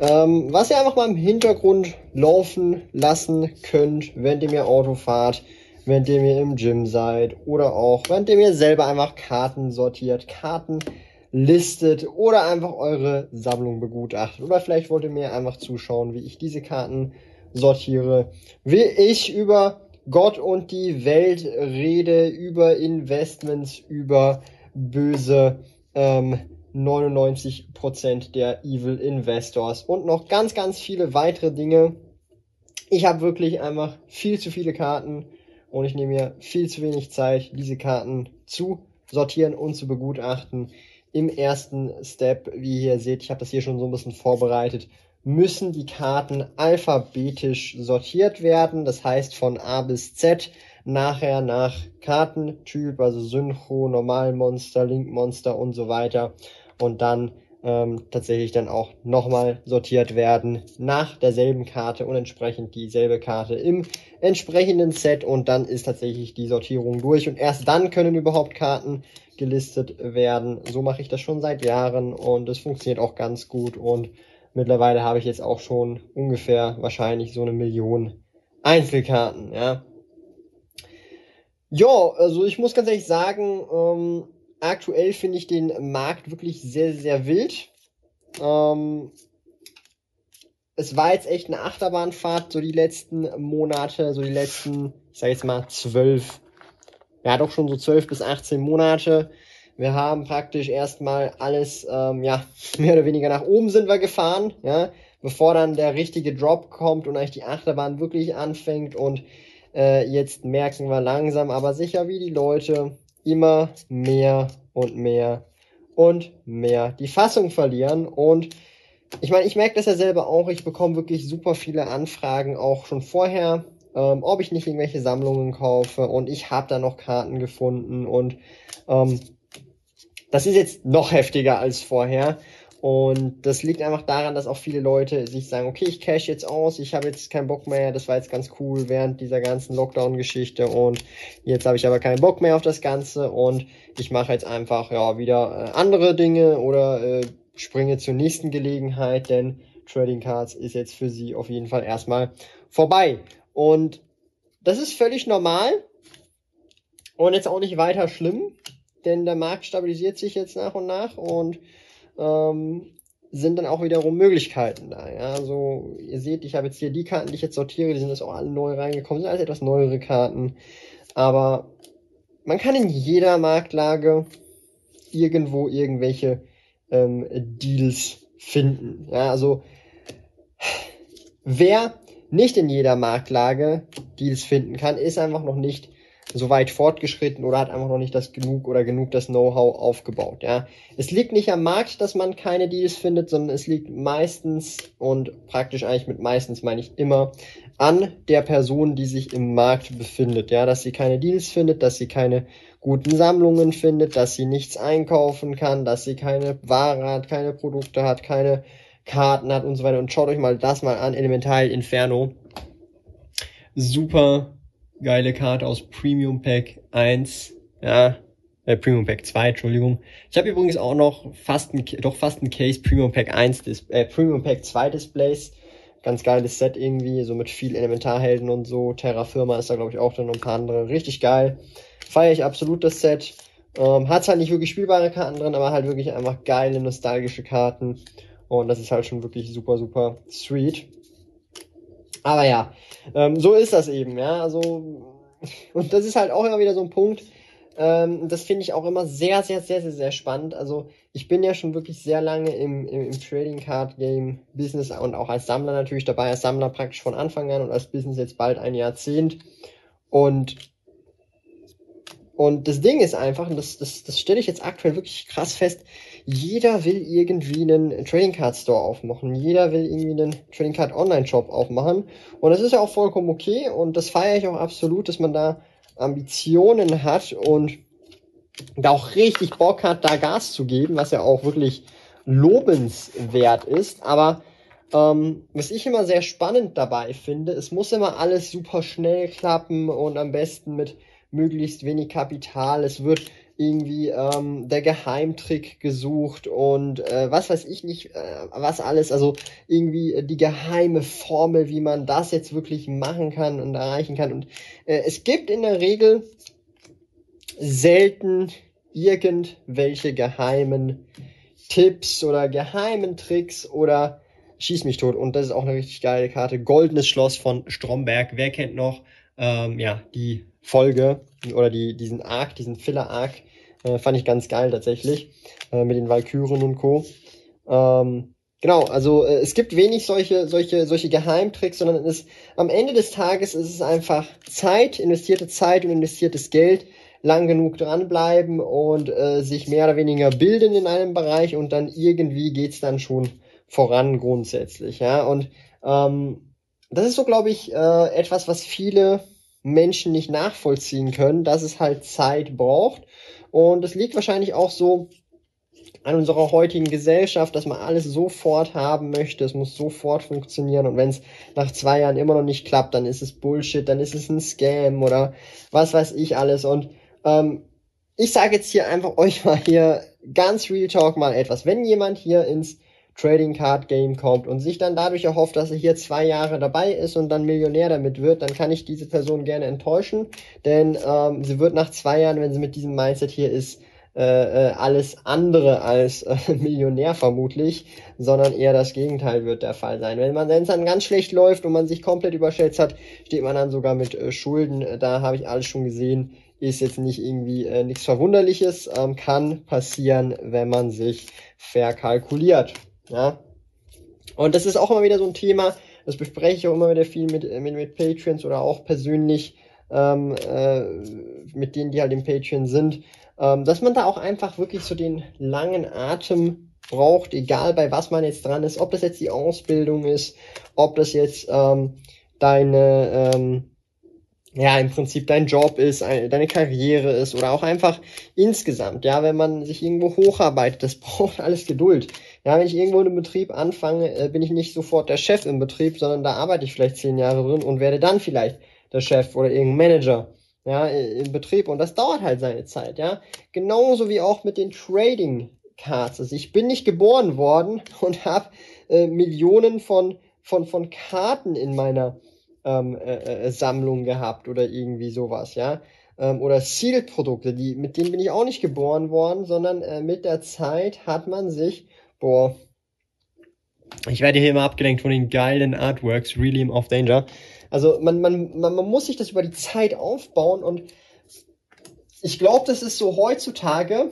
ähm, was ihr einfach mal im Hintergrund laufen lassen könnt, wenn ihr mir Auto fahrt, wenn ihr mir im Gym seid oder auch wenn ihr mir selber einfach Karten sortiert, Karten listet oder einfach eure Sammlung begutachtet. Oder vielleicht wollt ihr mir einfach zuschauen, wie ich diese Karten sortiere, wie ich über Gott und die Welt rede, über Investments, über böse ähm, 99% der Evil Investors und noch ganz, ganz viele weitere Dinge. Ich habe wirklich einfach viel zu viele Karten und ich nehme mir viel zu wenig Zeit, diese Karten zu sortieren und zu begutachten. Im ersten Step, wie ihr seht, ich habe das hier schon so ein bisschen vorbereitet, müssen die Karten alphabetisch sortiert werden. Das heißt von A bis Z nachher nach Kartentyp, also Synchro, Normalmonster, Linkmonster und so weiter und dann ähm, tatsächlich dann auch nochmal sortiert werden nach derselben Karte und entsprechend dieselbe Karte im entsprechenden Set und dann ist tatsächlich die Sortierung durch und erst dann können überhaupt Karten gelistet werden. So mache ich das schon seit Jahren und es funktioniert auch ganz gut und mittlerweile habe ich jetzt auch schon ungefähr wahrscheinlich so eine Million Einzelkarten, ja. Ja, also ich muss ganz ehrlich sagen, ähm, aktuell finde ich den Markt wirklich sehr, sehr wild. Ähm, es war jetzt echt eine Achterbahnfahrt, so die letzten Monate, so die letzten, ich sag jetzt mal, zwölf, ja doch schon so zwölf bis 18 Monate. Wir haben praktisch erstmal alles, ähm, ja, mehr oder weniger nach oben sind wir gefahren, ja, bevor dann der richtige Drop kommt und eigentlich die Achterbahn wirklich anfängt und äh, jetzt merken wir langsam, aber sicher, wie die Leute immer mehr und mehr und mehr die Fassung verlieren. Und ich meine, ich merke das ja selber auch. Ich bekomme wirklich super viele Anfragen auch schon vorher, ähm, ob ich nicht irgendwelche Sammlungen kaufe. Und ich habe da noch Karten gefunden. Und ähm, das ist jetzt noch heftiger als vorher. Und das liegt einfach daran, dass auch viele Leute sich sagen, okay, ich cash jetzt aus, ich habe jetzt keinen Bock mehr, das war jetzt ganz cool während dieser ganzen Lockdown-Geschichte und jetzt habe ich aber keinen Bock mehr auf das Ganze und ich mache jetzt einfach ja wieder äh, andere Dinge oder äh, springe zur nächsten Gelegenheit, denn Trading Cards ist jetzt für sie auf jeden Fall erstmal vorbei. Und das ist völlig normal und jetzt auch nicht weiter schlimm, denn der Markt stabilisiert sich jetzt nach und nach und ähm, sind dann auch wiederum Möglichkeiten da. Ja, also ihr seht, ich habe jetzt hier die Karten, die ich jetzt sortiere, die sind jetzt auch alle neu reingekommen, sind alles etwas neuere Karten. Aber man kann in jeder Marktlage irgendwo irgendwelche ähm, Deals finden. Ja, also wer nicht in jeder Marktlage Deals finden kann, ist einfach noch nicht so weit fortgeschritten oder hat einfach noch nicht das genug oder genug das Know-how aufgebaut. Ja, es liegt nicht am Markt, dass man keine Deals findet, sondern es liegt meistens und praktisch eigentlich mit meistens meine ich immer an der Person, die sich im Markt befindet. Ja, dass sie keine Deals findet, dass sie keine guten Sammlungen findet, dass sie nichts einkaufen kann, dass sie keine Ware hat, keine Produkte hat, keine Karten hat und so weiter. Und schaut euch mal das mal an, Elemental Inferno. Super geile Karte aus Premium Pack 1. Ja, äh, Premium Pack 2, Entschuldigung. Ich habe übrigens auch noch fast ein, doch fast ein Case Premium Pack 1, Dis äh, Premium Pack 2 Displays. Ganz geiles Set irgendwie, so mit viel Elementarhelden und so. Terra Firma ist da glaube ich auch drin und ein paar andere. Richtig geil. Feiere ich absolut das Set. Ähm, hat halt nicht wirklich spielbare Karten drin, aber halt wirklich einfach geile, nostalgische Karten. Und das ist halt schon wirklich super, super sweet. Aber ja, ähm, so ist das eben, ja. Also, und das ist halt auch immer wieder so ein Punkt, ähm, das finde ich auch immer sehr, sehr, sehr, sehr, sehr spannend. Also ich bin ja schon wirklich sehr lange im, im, im Trading Card Game Business und auch als Sammler natürlich dabei, als Sammler praktisch von Anfang an und als Business jetzt bald ein Jahrzehnt. Und und das Ding ist einfach, und das, das, das stelle ich jetzt aktuell wirklich krass fest, jeder will irgendwie einen Trading Card Store aufmachen. Jeder will irgendwie einen Trading Card Online Shop aufmachen. Und das ist ja auch vollkommen okay. Und das feiere ich auch absolut, dass man da Ambitionen hat und da auch richtig Bock hat, da Gas zu geben, was ja auch wirklich lobenswert ist. Aber ähm, was ich immer sehr spannend dabei finde, es muss immer alles super schnell klappen und am besten mit möglichst wenig Kapital. Es wird irgendwie ähm, der Geheimtrick gesucht und äh, was weiß ich nicht, äh, was alles, also irgendwie die geheime Formel, wie man das jetzt wirklich machen kann und erreichen kann. Und äh, es gibt in der Regel selten irgendwelche geheimen Tipps oder geheimen Tricks oder Schieß mich tot. Und das ist auch eine richtig geile Karte. Goldenes Schloss von Stromberg. Wer kennt noch ähm, ja, die Folge oder die, diesen Arc, diesen Filler-Arc? Äh, fand ich ganz geil tatsächlich. Äh, mit den Valkyren und Co. Ähm, genau, also äh, es gibt wenig solche, solche, solche Geheimtricks, sondern es, am Ende des Tages ist es einfach Zeit, investierte Zeit und investiertes Geld, lang genug dranbleiben und äh, sich mehr oder weniger bilden in einem Bereich und dann irgendwie geht's dann schon voran grundsätzlich, ja. Und ähm, das ist so, glaube ich, äh, etwas, was viele Menschen nicht nachvollziehen können, dass es halt Zeit braucht. Und es liegt wahrscheinlich auch so an unserer heutigen Gesellschaft, dass man alles sofort haben möchte, es muss sofort funktionieren und wenn es nach zwei Jahren immer noch nicht klappt, dann ist es Bullshit, dann ist es ein Scam oder was weiß ich alles und ähm, ich sage jetzt hier einfach euch mal hier ganz real talk mal etwas. Wenn jemand hier ins Trading Card Game kommt und sich dann dadurch erhofft, dass er hier zwei Jahre dabei ist und dann Millionär damit wird, dann kann ich diese Person gerne enttäuschen, denn ähm, sie wird nach zwei Jahren, wenn sie mit diesem Mindset hier ist, äh, äh alles andere als äh, Millionär vermutlich, sondern eher das Gegenteil wird der Fall sein. Wenn man es dann ganz schlecht läuft und man sich komplett überschätzt hat, steht man dann sogar mit äh, Schulden. Da habe ich alles schon gesehen. Ist jetzt nicht irgendwie äh, nichts Verwunderliches, ähm, kann passieren, wenn man sich verkalkuliert. Ja. Und das ist auch immer wieder so ein Thema, das bespreche ich auch immer wieder viel mit, mit, mit Patreons oder auch persönlich ähm, äh, mit denen, die halt im Patreon sind, ähm, dass man da auch einfach wirklich so den langen Atem braucht, egal bei was man jetzt dran ist, ob das jetzt die Ausbildung ist, ob das jetzt ähm, deine ähm, ja, im Prinzip dein Job ist, deine Karriere ist oder auch einfach insgesamt, ja, wenn man sich irgendwo hocharbeitet, das braucht alles Geduld. Ja, wenn ich irgendwo in einem Betrieb anfange, äh, bin ich nicht sofort der Chef im Betrieb, sondern da arbeite ich vielleicht zehn Jahre drin und werde dann vielleicht der Chef oder irgendein Manager, ja, im Betrieb und das dauert halt seine Zeit, ja. Genauso wie auch mit den Trading Cards. Also ich bin nicht geboren worden und habe äh, Millionen von, von, von Karten in meiner ähm, äh, äh, Sammlung gehabt oder irgendwie sowas, ja. Ähm, oder Sealed-Produkte, mit denen bin ich auch nicht geboren worden, sondern äh, mit der Zeit hat man sich, boah, ich werde hier immer abgelenkt von den geilen Artworks, Relium of Danger. Also man, man, man, man muss sich das über die Zeit aufbauen und ich glaube, das ist so heutzutage,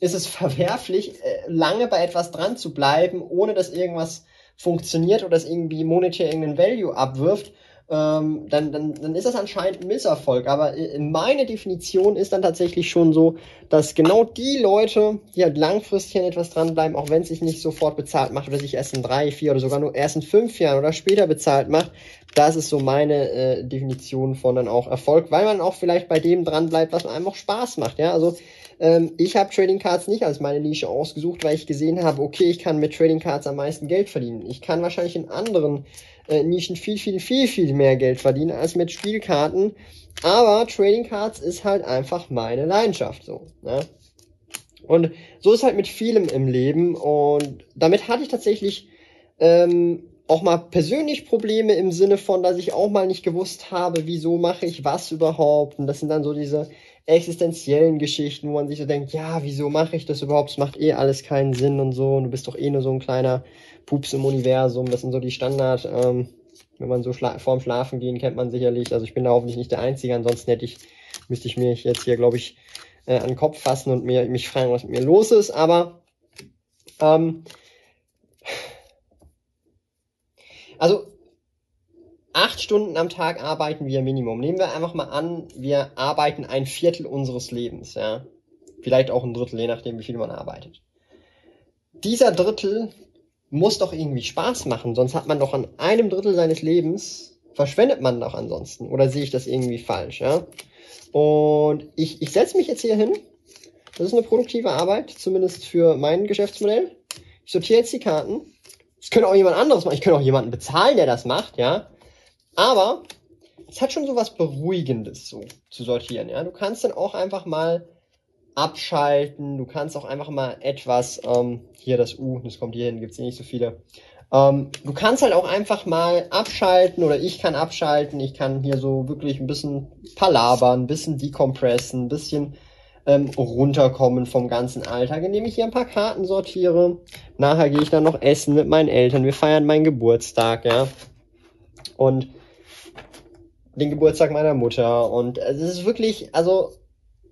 ist es verwerflich, äh, lange bei etwas dran zu bleiben, ohne dass irgendwas funktioniert oder dass irgendwie monetär irgendeinen Value abwirft ähm, dann, dann, dann ist das anscheinend ein Misserfolg. Aber meine Definition ist dann tatsächlich schon so, dass genau die Leute, die halt langfristig an etwas dranbleiben, auch wenn es sich nicht sofort bezahlt macht oder sich erst in drei, vier oder sogar nur erst in fünf Jahren oder später bezahlt macht, das ist so meine äh, Definition von dann auch Erfolg, weil man auch vielleicht bei dem dranbleibt, was einem auch Spaß macht. Ja, also ähm, ich habe Trading Cards nicht als meine Nische ausgesucht, weil ich gesehen habe, okay, ich kann mit Trading Cards am meisten Geld verdienen. Ich kann wahrscheinlich in anderen äh, Nischen viel, viel, viel, viel mehr Geld verdienen als mit Spielkarten. Aber Trading Cards ist halt einfach meine Leidenschaft so. Ne? Und so ist halt mit vielem im Leben. Und damit hatte ich tatsächlich ähm, auch mal persönlich Probleme im Sinne von, dass ich auch mal nicht gewusst habe, wieso mache ich was überhaupt. Und das sind dann so diese existenziellen Geschichten, wo man sich so denkt, ja, wieso mache ich das überhaupt? Es macht eh alles keinen Sinn und so. Und du bist doch eh nur so ein kleiner Pups im Universum. Das sind so die Standard, ähm, wenn man so schla vorm Schlafen gehen, kennt man sicherlich. Also ich bin da hoffentlich nicht der Einzige, ansonsten hätte ich, müsste ich mich jetzt hier, glaube ich, äh, an den Kopf fassen und mir, mich fragen, was mit mir los ist. Aber ähm, also acht Stunden am Tag arbeiten wir Minimum. Nehmen wir einfach mal an, wir arbeiten ein Viertel unseres Lebens, ja. Vielleicht auch ein Drittel, je nachdem, wie viel man arbeitet. dieser Drittel muss doch irgendwie Spaß machen, sonst hat man doch an einem Drittel seines Lebens, verschwendet man doch ansonsten. Oder sehe ich das irgendwie falsch, ja? Und ich, ich setze mich jetzt hier hin. Das ist eine produktive Arbeit, zumindest für mein Geschäftsmodell. Ich sortiere jetzt die Karten. Das könnte auch jemand anderes machen. Ich könnte auch jemanden bezahlen, der das macht, ja. Aber es hat schon so was Beruhigendes, so zu sortieren, ja. Du kannst dann auch einfach mal abschalten. Du kannst auch einfach mal etwas, ähm, hier das U, das kommt hier hin, gibt's hier nicht so viele. Ähm, du kannst halt auch einfach mal abschalten oder ich kann abschalten. Ich kann hier so wirklich ein bisschen palabern, ein bisschen decompressen, ein bisschen ähm, runterkommen vom ganzen Alltag, indem ich hier ein paar Karten sortiere. Nachher gehe ich dann noch essen mit meinen Eltern. Wir feiern meinen Geburtstag, ja. Und den Geburtstag meiner Mutter. Und es ist wirklich, also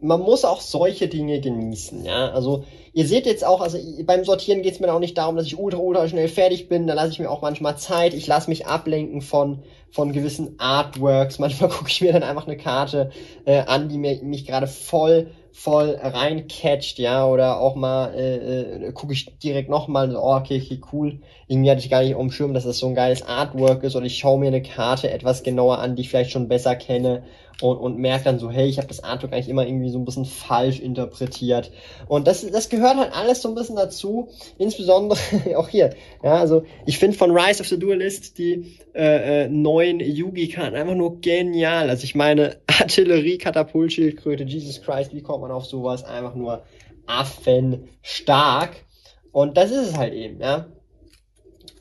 man muss auch solche Dinge genießen, ja. Also ihr seht jetzt auch, also beim Sortieren geht es mir auch nicht darum, dass ich ultra, ultra schnell fertig bin. Da lasse ich mir auch manchmal Zeit. Ich lasse mich ablenken von, von gewissen Artworks. Manchmal gucke ich mir dann einfach eine Karte äh, an, die mir, mich gerade voll voll reincatcht, ja, oder auch mal äh, äh, gucke ich direkt nochmal, so, oh, okay, okay, cool. Irgendwie hatte ich gar nicht umschirmt, dass das so ein geiles Artwork ist, oder ich schaue mir eine Karte etwas genauer an, die ich vielleicht schon besser kenne und, und merke dann so, hey, ich habe das Artwork eigentlich immer irgendwie so ein bisschen falsch interpretiert. Und das, das gehört halt alles so ein bisschen dazu, insbesondere auch hier. Ja, also ich finde von Rise of the Duelist die äh, äh, neuen Yugi-Karten einfach nur genial. Also ich meine, Artillerie, Katapultschildkröte, Jesus Christ, wie kommt man auf sowas? Einfach nur affenstark. Und das ist es halt eben, ja.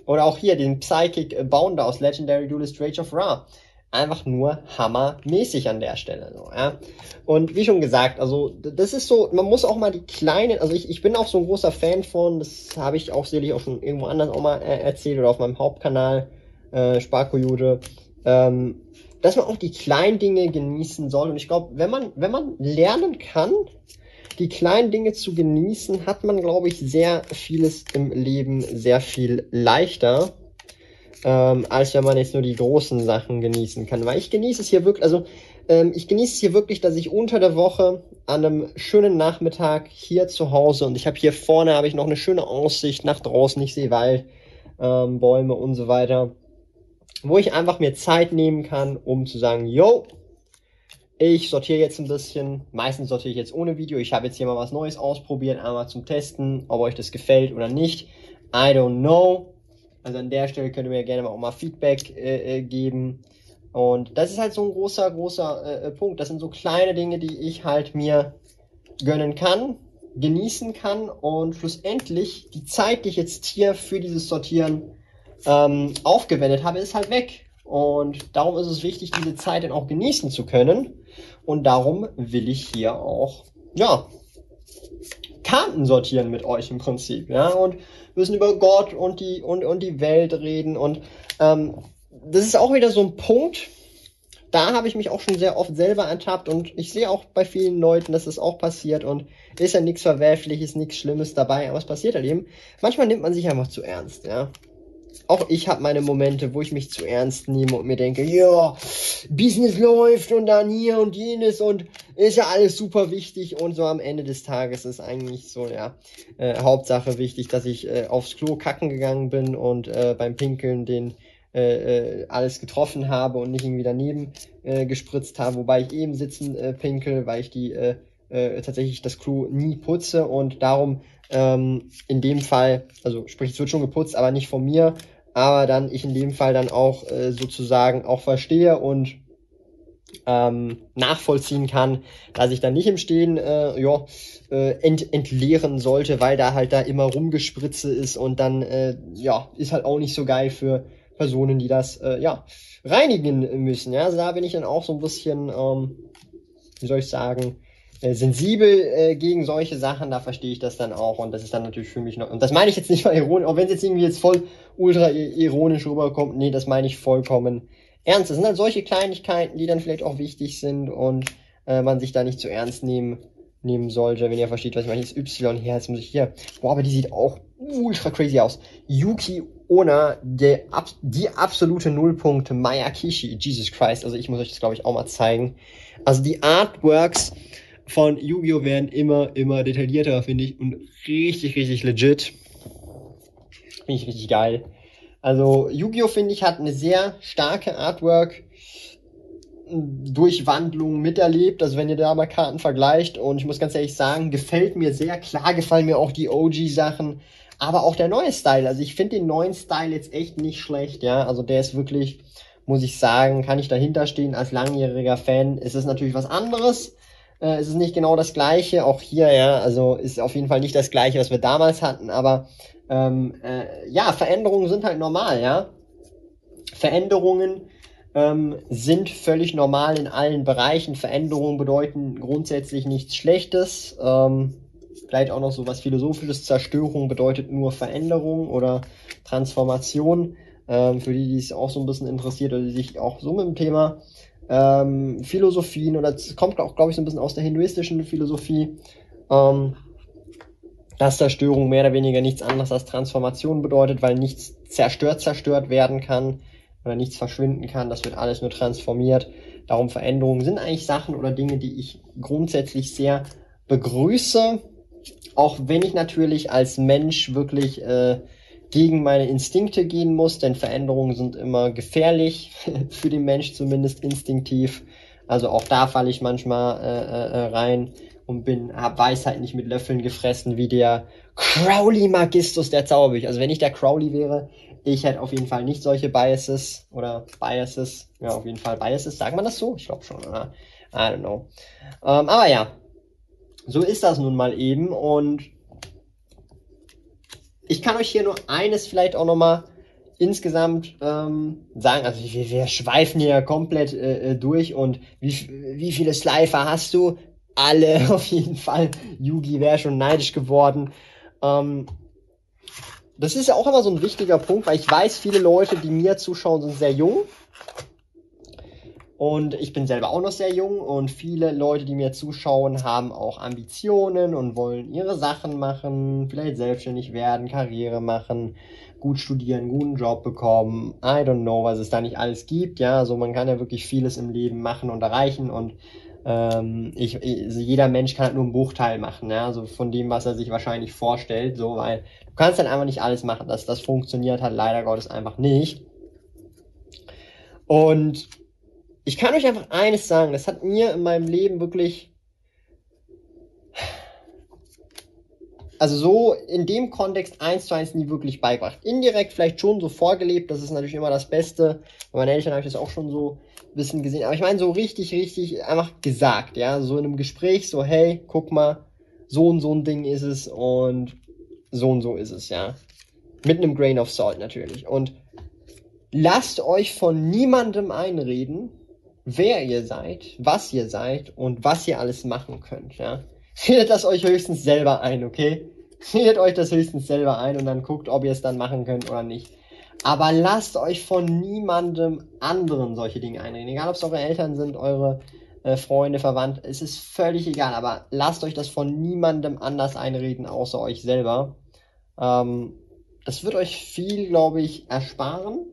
Oder auch hier den Psychic Bounder aus Legendary Duelist Rage of Ra einfach nur hammermäßig an der Stelle. So, ja. Und wie schon gesagt, also das ist so, man muss auch mal die kleinen, also ich, ich bin auch so ein großer Fan von, das habe ich auch sicherlich auch schon irgendwo anders auch mal äh, erzählt oder auf meinem Hauptkanal, äh, Sparkojude, ähm, dass man auch die kleinen Dinge genießen soll. Und ich glaube, wenn man, wenn man lernen kann, die kleinen Dinge zu genießen, hat man, glaube ich, sehr vieles im Leben sehr viel leichter ähm, als wenn man jetzt nur die großen Sachen genießen kann. Weil ich genieße es hier wirklich, also ähm, ich genieße es hier wirklich, dass ich unter der Woche an einem schönen Nachmittag hier zu Hause und ich habe hier vorne habe ich noch eine schöne Aussicht nach draußen. Ich sehe Wald, ähm, Bäume und so weiter, wo ich einfach mir Zeit nehmen kann, um zu sagen, yo, ich sortiere jetzt ein bisschen. Meistens sortiere ich jetzt ohne Video. Ich habe jetzt hier mal was Neues ausprobiert, einmal zum Testen, ob euch das gefällt oder nicht. I don't know. Also an der Stelle könnt ihr mir gerne auch mal Feedback äh, äh, geben. Und das ist halt so ein großer, großer äh, äh, Punkt. Das sind so kleine Dinge, die ich halt mir gönnen kann, genießen kann und schlussendlich die Zeit, die ich jetzt hier für dieses Sortieren ähm, aufgewendet habe, ist halt weg. Und darum ist es wichtig, diese Zeit dann auch genießen zu können. Und darum will ich hier auch, ja, Karten sortieren mit euch im Prinzip, ja, und müssen über Gott und die und, und die Welt reden und ähm, das ist auch wieder so ein Punkt, da habe ich mich auch schon sehr oft selber ertappt und ich sehe auch bei vielen Leuten, dass das auch passiert und ist ja nichts Verwerfliches, nichts Schlimmes dabei, aber es passiert halt eben. Manchmal nimmt man sich einfach zu ernst, ja auch ich habe meine Momente, wo ich mich zu ernst nehme und mir denke, ja, Business läuft und dann hier und jenes und ist ja alles super wichtig. Und so am Ende des Tages ist eigentlich so, ja, äh, Hauptsache wichtig, dass ich äh, aufs Klo kacken gegangen bin und äh, beim Pinkeln den äh, äh, alles getroffen habe und nicht irgendwie daneben äh, gespritzt habe, wobei ich eben sitzen äh, pinkel, weil ich die äh, äh, tatsächlich das Klo nie putze. Und darum ähm, in dem Fall, also sprich, es wird schon geputzt, aber nicht von mir, aber dann ich in dem Fall dann auch äh, sozusagen auch verstehe und ähm, nachvollziehen kann, dass ich dann nicht im Stehen äh, ja, äh, ent entleeren sollte, weil da halt da immer rumgespritze ist und dann äh, ja ist halt auch nicht so geil für Personen, die das äh, ja reinigen müssen. Ja, also da bin ich dann auch so ein bisschen, ähm, wie soll ich sagen, sensibel äh, gegen solche Sachen, da verstehe ich das dann auch und das ist dann natürlich für mich noch, und das meine ich jetzt nicht mal ironisch, auch wenn es jetzt irgendwie jetzt voll ultra ironisch rüberkommt, nee, das meine ich vollkommen ernst. Das sind halt solche Kleinigkeiten, die dann vielleicht auch wichtig sind und äh, man sich da nicht zu ernst nehmen nehmen sollte, wenn ihr versteht, was ich meine. Jetzt Y hier, jetzt muss ich hier. Boah, aber die sieht auch ultra crazy aus. Yuki Ona, der, die absolute Nullpunkt Mayakishi. Jesus Christ. Also ich muss euch das, glaube ich, auch mal zeigen. Also die Artworks von Yu-Gi-Oh! werden immer, immer detaillierter, finde ich, und richtig, richtig legit. Finde ich richtig geil. Also Yu-Gi-Oh! finde ich hat eine sehr starke Artwork. Durchwandlung miterlebt, also wenn ihr da mal Karten vergleicht und ich muss ganz ehrlich sagen, gefällt mir sehr, klar gefallen mir auch die OG-Sachen, aber auch der neue Style, also ich finde den neuen Style jetzt echt nicht schlecht, ja, also der ist wirklich, muss ich sagen, kann ich dahinter stehen als langjähriger Fan, es ist natürlich was anderes, äh, es ist nicht genau das gleiche, auch hier, ja, also ist auf jeden Fall nicht das gleiche, was wir damals hatten, aber ähm, äh, ja, Veränderungen sind halt normal, ja, Veränderungen ähm, sind völlig normal in allen Bereichen. Veränderungen bedeuten grundsätzlich nichts Schlechtes. Ähm, vielleicht auch noch so was Philosophisches. Zerstörung bedeutet nur Veränderung oder Transformation. Ähm, für die, die es auch so ein bisschen interessiert oder die sich auch so mit dem Thema ähm, Philosophien oder es kommt auch, glaube ich, so ein bisschen aus der hinduistischen Philosophie, ähm, dass Zerstörung mehr oder weniger nichts anderes als Transformation bedeutet, weil nichts zerstört zerstört werden kann oder nichts verschwinden kann. Das wird alles nur transformiert. Darum Veränderungen sind eigentlich Sachen oder Dinge, die ich grundsätzlich sehr begrüße. Auch wenn ich natürlich als Mensch wirklich äh, gegen meine Instinkte gehen muss, denn Veränderungen sind immer gefährlich, für den Mensch zumindest instinktiv. Also auch da falle ich manchmal äh, äh, rein und bin, hab Weisheit nicht mit Löffeln gefressen, wie der Crowley Magistus der Zauberbücher. Also wenn ich der Crowley wäre, ich hätte auf jeden Fall nicht solche Biases oder Biases. Ja, auf jeden Fall Biases. Sagt man das so? Ich glaube schon, oder? I don't know. Ähm, aber ja, so ist das nun mal eben. Und ich kann euch hier nur eines vielleicht auch nochmal insgesamt ähm, sagen. Also wir, wir schweifen hier komplett äh, äh, durch. Und wie, wie viele Slifer hast du? Alle auf jeden Fall. Yugi wäre schon neidisch geworden. Ähm, das ist ja auch immer so ein wichtiger Punkt, weil ich weiß, viele Leute, die mir zuschauen, sind sehr jung. Und ich bin selber auch noch sehr jung und viele Leute, die mir zuschauen, haben auch Ambitionen und wollen ihre Sachen machen, vielleicht selbstständig werden, Karriere machen, gut studieren, guten Job bekommen. I don't know, was es da nicht alles gibt. Ja, also man kann ja wirklich vieles im Leben machen und erreichen und ähm, ich, also jeder Mensch kann halt nur einen Bruchteil machen, ja, also von dem, was er sich wahrscheinlich vorstellt, so, weil du kannst halt einfach nicht alles machen. Das, das funktioniert halt leider Gottes einfach nicht. Und ich kann euch einfach eines sagen, das hat mir in meinem Leben wirklich also so in dem Kontext eins zu eins nie wirklich beigebracht. Indirekt vielleicht schon so vorgelebt, das ist natürlich immer das Beste. Bei meinen Eltern habe ich das auch schon so ein bisschen gesehen. Aber ich meine so richtig, richtig einfach gesagt, ja. So in einem Gespräch, so, hey, guck mal, so und so ein Ding ist es und so und so ist es, ja. Mit einem Grain of Salt natürlich. Und lasst euch von niemandem einreden, wer ihr seid, was ihr seid und was ihr alles machen könnt, ja. Redet das euch höchstens selber ein, okay? Redet euch das höchstens selber ein und dann guckt, ob ihr es dann machen könnt oder nicht. Aber lasst euch von niemandem anderen solche Dinge einreden. Egal, ob es eure Eltern sind, eure äh, Freunde, Verwandte, es ist völlig egal. Aber lasst euch das von niemandem anders einreden, außer euch selber. Ähm, das wird euch viel, glaube ich, ersparen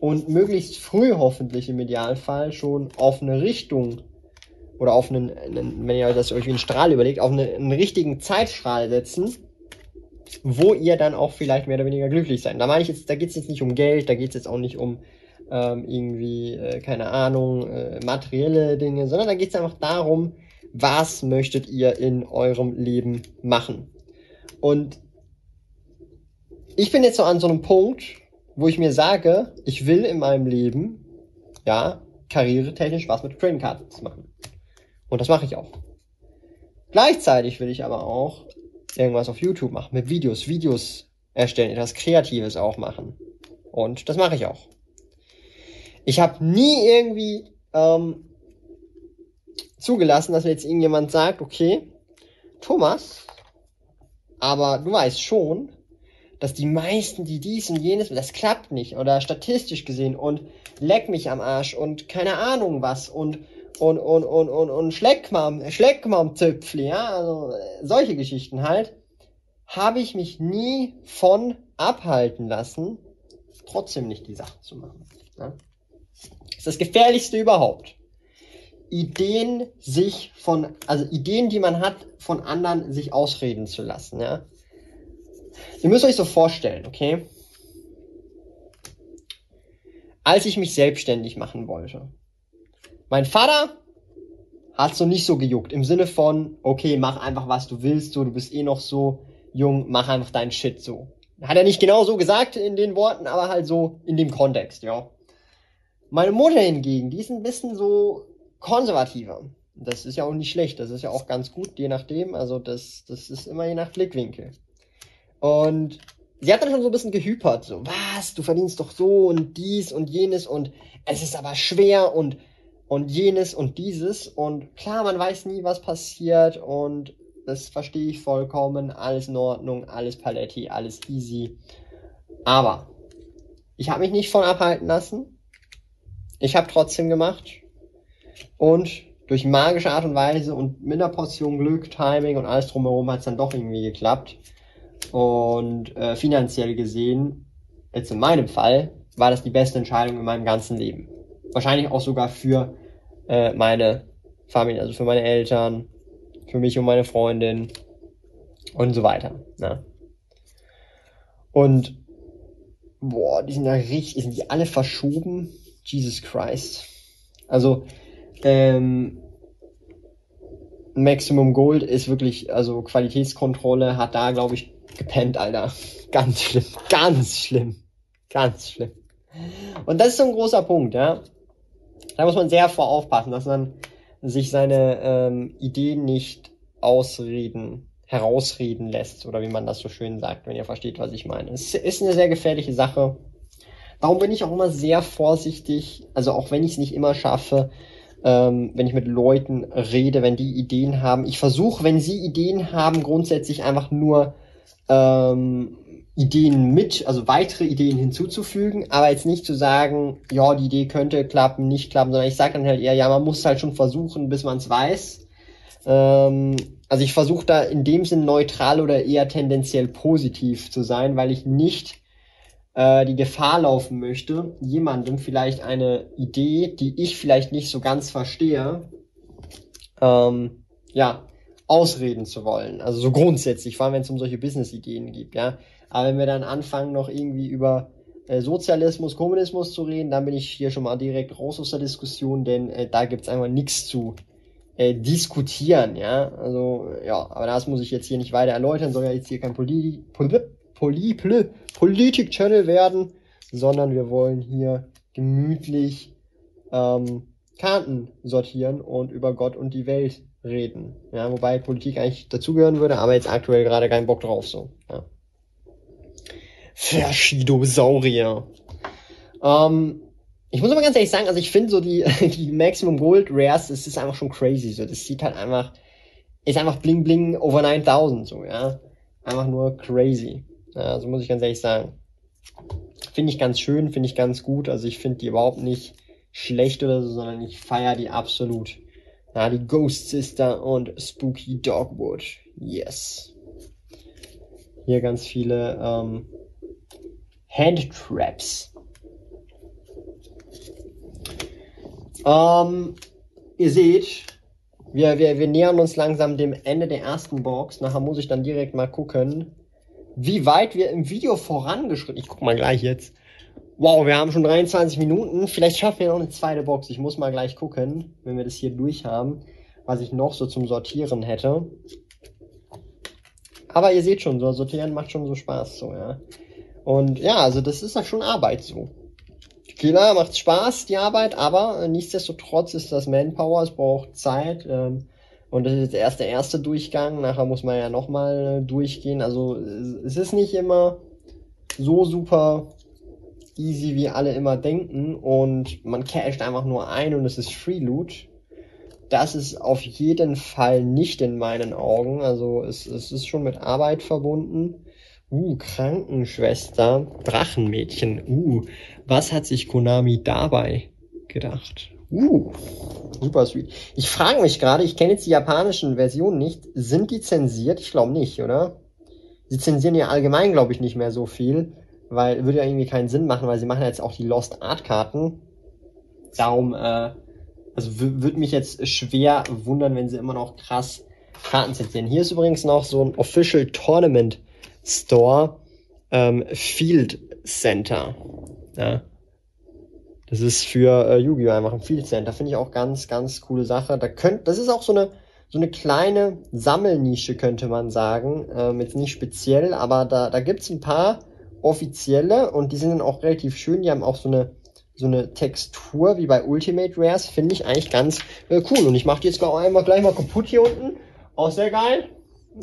und möglichst früh hoffentlich im Idealfall schon auf eine Richtung oder auf einen, einen wenn ihr das euch wie einen Strahl überlegt, auf einen, einen richtigen Zeitstrahl setzen, wo ihr dann auch vielleicht mehr oder weniger glücklich seid. Da meine ich jetzt, da geht es jetzt nicht um Geld, da geht es jetzt auch nicht um ähm, irgendwie, äh, keine Ahnung, äh, materielle Dinge, sondern da geht es einfach darum, was möchtet ihr in eurem Leben machen. Und ich bin jetzt so an so einem Punkt, wo ich mir sage, ich will in meinem Leben, ja, karrieretechnisch was mit Trading Cards machen. Und das mache ich auch. Gleichzeitig will ich aber auch irgendwas auf YouTube machen, mit Videos, Videos erstellen, etwas Kreatives auch machen. Und das mache ich auch. Ich habe nie irgendwie ähm, zugelassen, dass mir jetzt irgendjemand sagt, okay, Thomas, aber du weißt schon, dass die meisten, die dies und jenes, das klappt nicht oder statistisch gesehen und leck mich am Arsch und keine Ahnung was und und, und, und, und, und Schleckmam, Schleckmam-Zöpfli, ja, also solche Geschichten halt, habe ich mich nie von abhalten lassen, trotzdem nicht die Sache zu machen. Ja? Das ist das Gefährlichste überhaupt. Ideen sich von, also Ideen, die man hat, von anderen sich ausreden zu lassen, ja. Ihr müsst euch so vorstellen, okay? Als ich mich selbstständig machen wollte. Mein Vater hat so nicht so gejuckt. Im Sinne von, okay, mach einfach was du willst, so, du bist eh noch so jung, mach einfach deinen Shit so. Hat er nicht genau so gesagt in den Worten, aber halt so in dem Kontext, ja. Meine Mutter hingegen, die ist ein bisschen so konservativer. Das ist ja auch nicht schlecht, das ist ja auch ganz gut, je nachdem. Also das, das ist immer je nach Blickwinkel. Und sie hat dann schon so ein bisschen gehypert, so, was, du verdienst doch so und dies und jenes und es ist aber schwer und, und jenes und dieses. Und klar, man weiß nie, was passiert und das verstehe ich vollkommen, alles in Ordnung, alles Paletti, alles easy. Aber ich habe mich nicht von abhalten lassen. Ich habe trotzdem gemacht. Und durch magische Art und Weise und mit einer Portion Glück, Timing und alles drumherum hat es dann doch irgendwie geklappt. Und äh, finanziell gesehen, jetzt in meinem Fall, war das die beste Entscheidung in meinem ganzen Leben. Wahrscheinlich auch sogar für äh, meine Familie, also für meine Eltern, für mich und meine Freundin und so weiter. Ne? Und boah, die sind da richtig, sind die alle verschoben? Jesus Christ. Also, ähm, Maximum Gold ist wirklich, also Qualitätskontrolle hat da, glaube ich, gepennt, Alter. Ganz schlimm, ganz schlimm, ganz schlimm. Und das ist so ein großer Punkt, ja. Da muss man sehr vor aufpassen, dass man sich seine ähm, Ideen nicht ausreden, herausreden lässt, oder wie man das so schön sagt, wenn ihr versteht, was ich meine. Es ist eine sehr gefährliche Sache. Darum bin ich auch immer sehr vorsichtig, also auch wenn ich es nicht immer schaffe, ähm, wenn ich mit Leuten rede, wenn die Ideen haben. Ich versuche, wenn sie Ideen haben, grundsätzlich einfach nur ähm, Ideen mit, also weitere Ideen hinzuzufügen, aber jetzt nicht zu sagen, ja, die Idee könnte klappen, nicht klappen, sondern ich sage dann halt eher, ja, man muss halt schon versuchen, bis man es weiß. Ähm, also ich versuche da in dem Sinn neutral oder eher tendenziell positiv zu sein, weil ich nicht äh, die Gefahr laufen möchte, jemandem vielleicht eine Idee, die ich vielleicht nicht so ganz verstehe, ähm, ja, ausreden zu wollen. Also so grundsätzlich, vor allem wenn es um solche Business-Ideen geht, ja. Aber wenn wir dann anfangen, noch irgendwie über äh, Sozialismus, Kommunismus zu reden, dann bin ich hier schon mal direkt raus aus der Diskussion, denn äh, da gibt's einfach nichts zu äh, diskutieren, ja. Also, ja, aber das muss ich jetzt hier nicht weiter erläutern, soll ja jetzt hier kein Poli Poli Politik-Channel werden, sondern wir wollen hier gemütlich ähm, Karten sortieren und über Gott und die Welt reden. Ja, wobei Politik eigentlich dazugehören würde, aber jetzt aktuell gerade keinen Bock drauf so. Ja. Verschidosaurier. Ähm, ich muss aber ganz ehrlich sagen, also ich finde so die, die Maximum Gold Rares, das ist einfach schon crazy. So, das sieht halt einfach, ist einfach bling bling over 9000, so, ja. Einfach nur crazy. Ja, so muss ich ganz ehrlich sagen. Finde ich ganz schön, finde ich ganz gut. Also ich finde die überhaupt nicht schlecht oder so, sondern ich feiere die absolut. Ja, die Ghost Sister und Spooky Dogwood. Yes. Hier ganz viele ähm, Hand Traps. Ähm, ihr seht, wir, wir, wir nähern uns langsam dem Ende der ersten Box. Nachher muss ich dann direkt mal gucken, wie weit wir im Video vorangeschritten. Ich guck mal gleich jetzt. Wow, wir haben schon 23 Minuten. Vielleicht schaffen wir noch eine zweite Box. Ich muss mal gleich gucken, wenn wir das hier durch haben, was ich noch so zum Sortieren hätte. Aber ihr seht schon, so sortieren macht schon so Spaß, so, ja. Und ja, also das ist halt schon Arbeit so. Klar, macht Spaß, die Arbeit, aber nichtsdestotrotz ist das Manpower, es braucht Zeit. Ähm, und das ist jetzt erst der erste Durchgang. Nachher muss man ja nochmal durchgehen. Also es ist nicht immer so super easy, wie alle immer denken. Und man casht einfach nur ein und es ist Free Loot. Das ist auf jeden Fall nicht in meinen Augen. Also es, es ist schon mit Arbeit verbunden. Uh, Krankenschwester, Drachenmädchen. Uh, was hat sich Konami dabei gedacht? Uh, super sweet. Ich frage mich gerade, ich kenne jetzt die japanischen Versionen nicht. Sind die zensiert? Ich glaube nicht, oder? Sie zensieren ja allgemein, glaube ich, nicht mehr so viel, weil würde ja irgendwie keinen Sinn machen, weil sie machen jetzt auch die Lost Art Karten. Darum, äh, also würde mich jetzt schwer wundern, wenn sie immer noch krass Karten zensieren. Hier ist übrigens noch so ein Official Tournament Store ähm, Field Center. Ja. Das ist für äh, Yu-Gi-Oh! einfach ein Field Center. Finde ich auch ganz, ganz coole Sache. Da könnt, das ist auch so eine, so eine kleine Sammelnische, könnte man sagen. Ähm, jetzt nicht speziell, aber da, da gibt's ein paar offizielle und die sind dann auch relativ schön. Die haben auch so eine, so eine Textur wie bei Ultimate Rares. Finde ich eigentlich ganz äh, cool. Und ich mache die jetzt auch einmal gleich mal kaputt hier unten. Auch sehr geil.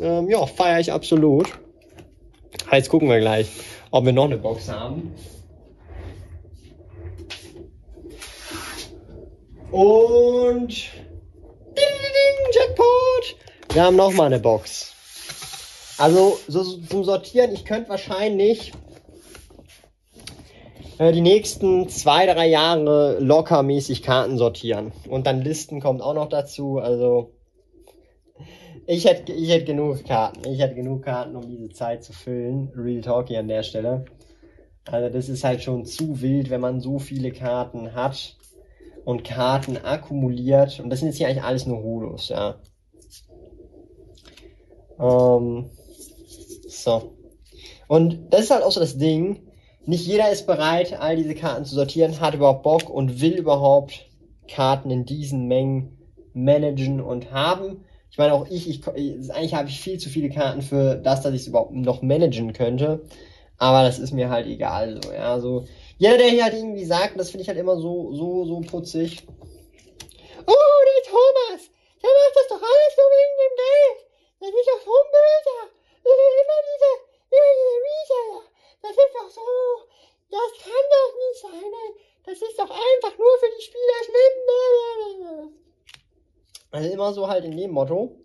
Ähm, ja, feiere ich absolut. Jetzt gucken wir gleich, ob wir noch eine Box haben. Und ding, ding, Jackpot! Wir haben noch mal eine Box. Also so, zum Sortieren, ich könnte wahrscheinlich äh, die nächsten zwei, drei Jahre lockermäßig Karten sortieren. Und dann Listen kommt auch noch dazu. Also ich hätte ich hätte genug Karten. Ich hätte genug Karten, um diese Zeit zu füllen. Real Talk hier an der Stelle. Also das ist halt schon zu wild, wenn man so viele Karten hat und Karten akkumuliert. Und das sind jetzt hier eigentlich alles nur Holos, ja. Ähm, so. Und das ist halt auch so das Ding. Nicht jeder ist bereit, all diese Karten zu sortieren, hat überhaupt Bock und will überhaupt Karten in diesen Mengen managen und haben. Ich meine, auch ich, ich eigentlich habe ich viel zu viele Karten für das, dass ich es überhaupt noch managen könnte. Aber das ist mir halt egal. So, ja, so. Jeder, der hier halt irgendwie sagt, das finde ich halt immer so, so, so putzig. Oh, der Thomas, der macht das doch alles nur wegen dem Geld. Das ist doch so böse. Immer diese, immer diese Reseller. Das ist doch so, das kann doch nicht sein. Das ist doch einfach nur für die Spieler schlimm. Also immer so halt in dem Motto.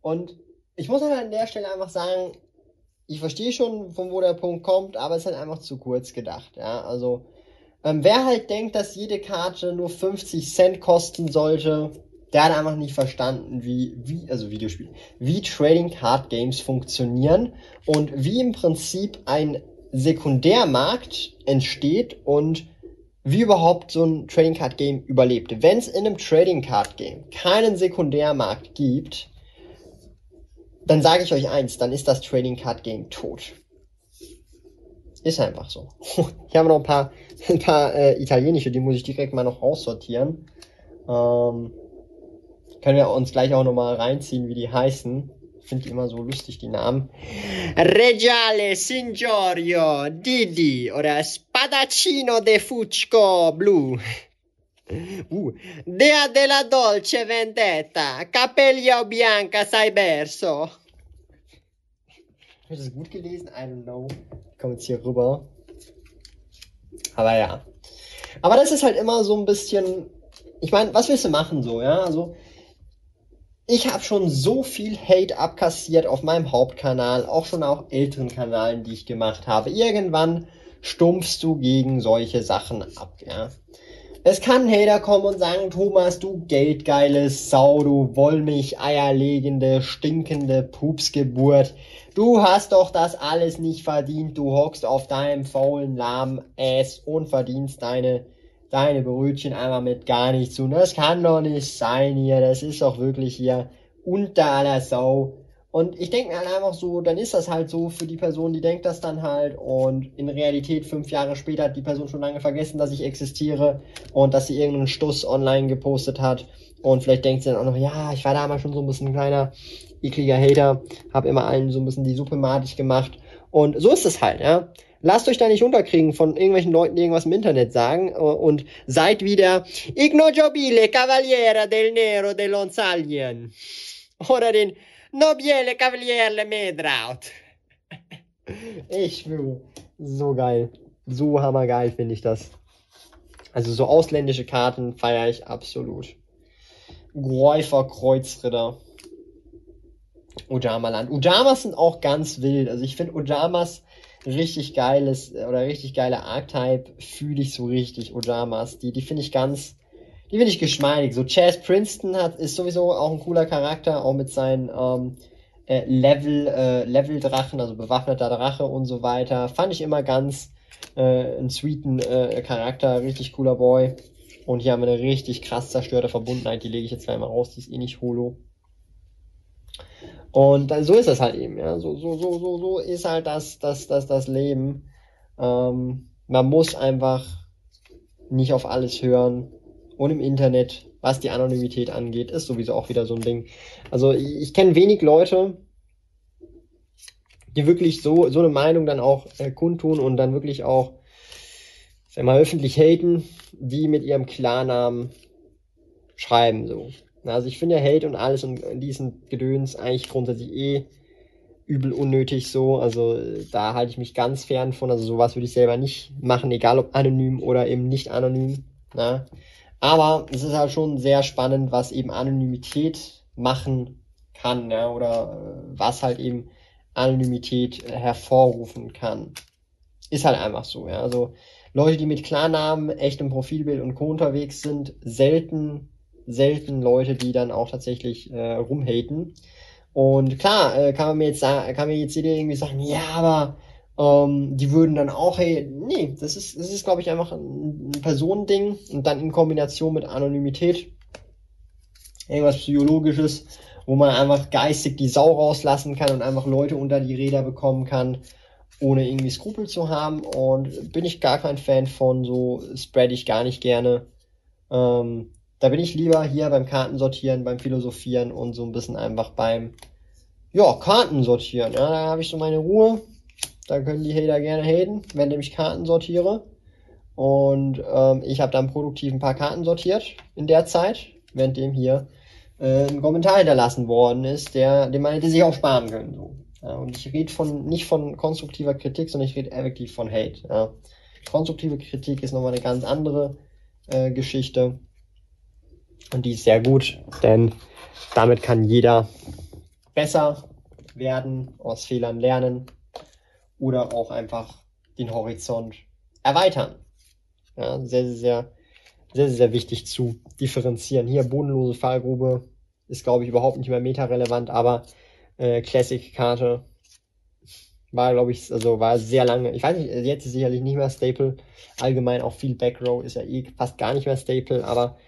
Und ich muss halt an der Stelle einfach sagen, ich verstehe schon, von wo der Punkt kommt, aber es ist halt einfach zu kurz gedacht. Ja, also ähm, wer halt denkt, dass jede Karte nur 50 Cent kosten sollte, der hat einfach nicht verstanden, wie, wie, also Videospiele, wie Trading Card Games funktionieren und wie im Prinzip ein Sekundärmarkt entsteht und wie überhaupt so ein Trading Card Game überlebt. Wenn es in einem Trading Card Game keinen Sekundärmarkt gibt, dann sage ich euch eins, dann ist das Trading Card Game tot. Ist einfach so. Ich habe noch ein paar, ein paar äh, italienische, die muss ich direkt mal noch aussortieren. Ähm, können wir uns gleich auch nochmal reinziehen, wie die heißen. Ich finde die immer so lustig, die Namen. Regiale Signorio Didi oder Spadaccino de Fucco Blu. Uh, Dea della Dolce Vendetta, Capello Bianca Cyberso. Habe ich das gut gelesen? I don't know. Ich komme jetzt hier rüber. Aber ja. Aber das ist halt immer so ein bisschen. Ich meine, was willst du machen so, ja? Also, ich habe schon so viel Hate abkassiert auf meinem Hauptkanal, auch schon auf älteren Kanalen, die ich gemacht habe. Irgendwann stumpfst du gegen solche Sachen ab, ja. Es kann Hater kommen und sagen, Thomas, du geldgeiles Sau, du Wollmilch, eierlegende, stinkende Pupsgeburt. Du hast doch das alles nicht verdient. Du hockst auf deinem faulen, lahmen Ass und verdienst deine, deine Brötchen einmal mit gar nichts Und Das kann doch nicht sein hier. Das ist doch wirklich hier unter aller Sau. Und ich denke mir halt einfach so, dann ist das halt so für die Person, die denkt das dann halt. Und in Realität, fünf Jahre später, hat die Person schon lange vergessen, dass ich existiere und dass sie irgendeinen Stuss online gepostet hat. Und vielleicht denkt sie dann auch noch, ja, ich war damals schon so ein bisschen ein kleiner, ekliger Hater, hab immer allen so ein bisschen die Suppe madig gemacht. Und so ist es halt, ja. Lasst euch da nicht unterkriegen von irgendwelchen Leuten, die irgendwas im Internet sagen und seid wieder Ignojobile Cavaliere del Nero dell'Onsalien. Oder den Nobiele Cavaliere Medraut. Ich schwöre. So geil. So hammergeil finde ich das. Also so ausländische Karten feiere ich absolut. Gräufer Kreuzritter. Ujama-Land. Ujamas sind auch ganz wild. Also ich finde Ujamas richtig geiles oder richtig geile Archetype fühle ich so richtig. Ujamas. Die, die finde ich ganz, die finde ich geschmeidig. So Chaz Princeton hat, ist sowieso auch ein cooler Charakter, auch mit seinen ähm, äh, Level, äh, Level-Drachen, also bewaffneter Drache und so weiter. Fand ich immer ganz äh, einen sweeten äh, Charakter, richtig cooler Boy. Und hier haben wir eine richtig krass zerstörte Verbundenheit, die lege ich jetzt gleich mal raus, die ist eh nicht holo. Und so ist das halt eben, ja. So, so, so, so, so ist halt das, das, das, das Leben. Ähm, man muss einfach nicht auf alles hören. Und im Internet, was die Anonymität angeht, ist sowieso auch wieder so ein Ding. Also ich, ich kenne wenig Leute, die wirklich so, so eine Meinung dann auch äh, kundtun und dann wirklich auch, sag mal, öffentlich haten, die mit ihrem Klarnamen schreiben, so. Also ich finde Hate und alles und diesen Gedöns eigentlich grundsätzlich eh übel unnötig so. Also da halte ich mich ganz fern von. Also sowas würde ich selber nicht machen, egal ob anonym oder eben nicht anonym. Na? Aber es ist halt schon sehr spannend, was eben Anonymität machen kann, ja, oder äh, was halt eben Anonymität hervorrufen kann. Ist halt einfach so, ja. Also Leute, die mit Klarnamen, echtem Profilbild und Co. unterwegs sind, selten, selten Leute, die dann auch tatsächlich äh, rumhaten. Und klar, äh, kann man mir jetzt sagen, kann mir jetzt jeder irgendwie sagen, ja, aber ähm, die würden dann auch, hey, nee, das ist, das ist, glaube ich, einfach ein, ein Personending und dann in Kombination mit Anonymität irgendwas Psychologisches, wo man einfach geistig die Sau rauslassen kann und einfach Leute unter die Räder bekommen kann, ohne irgendwie Skrupel zu haben. Und bin ich gar kein Fan von, so spread ich gar nicht gerne. Ähm, da bin ich lieber hier beim Kartensortieren, beim Philosophieren und so ein bisschen einfach beim, ja, Kartensortieren. Ja, da habe ich so meine Ruhe. Da können die Hater gerne haten, wenn ich Karten sortiere. Und ähm, ich habe dann produktiv ein paar Karten sortiert in der Zeit, während dem hier äh, ein Kommentar hinterlassen worden ist, der, den man hätte sich auch sparen können. So. Ja, und ich rede von nicht von konstruktiver Kritik, sondern ich rede effektiv von Hate. Ja. Konstruktive Kritik ist nochmal eine ganz andere äh, Geschichte. Und die ist sehr gut, denn damit kann jeder besser werden, aus Fehlern lernen oder auch einfach den Horizont erweitern. Ja, sehr, sehr, sehr, sehr, sehr wichtig zu differenzieren. Hier bodenlose Fallgrube ist, glaube ich, überhaupt nicht mehr meta-relevant, aber äh, Classic-Karte war, glaube ich, also war sehr lange. Ich weiß nicht, jetzt ist sicherlich nicht mehr Staple. Allgemein auch viel Backrow ist ja eh fast gar nicht mehr Staple, aber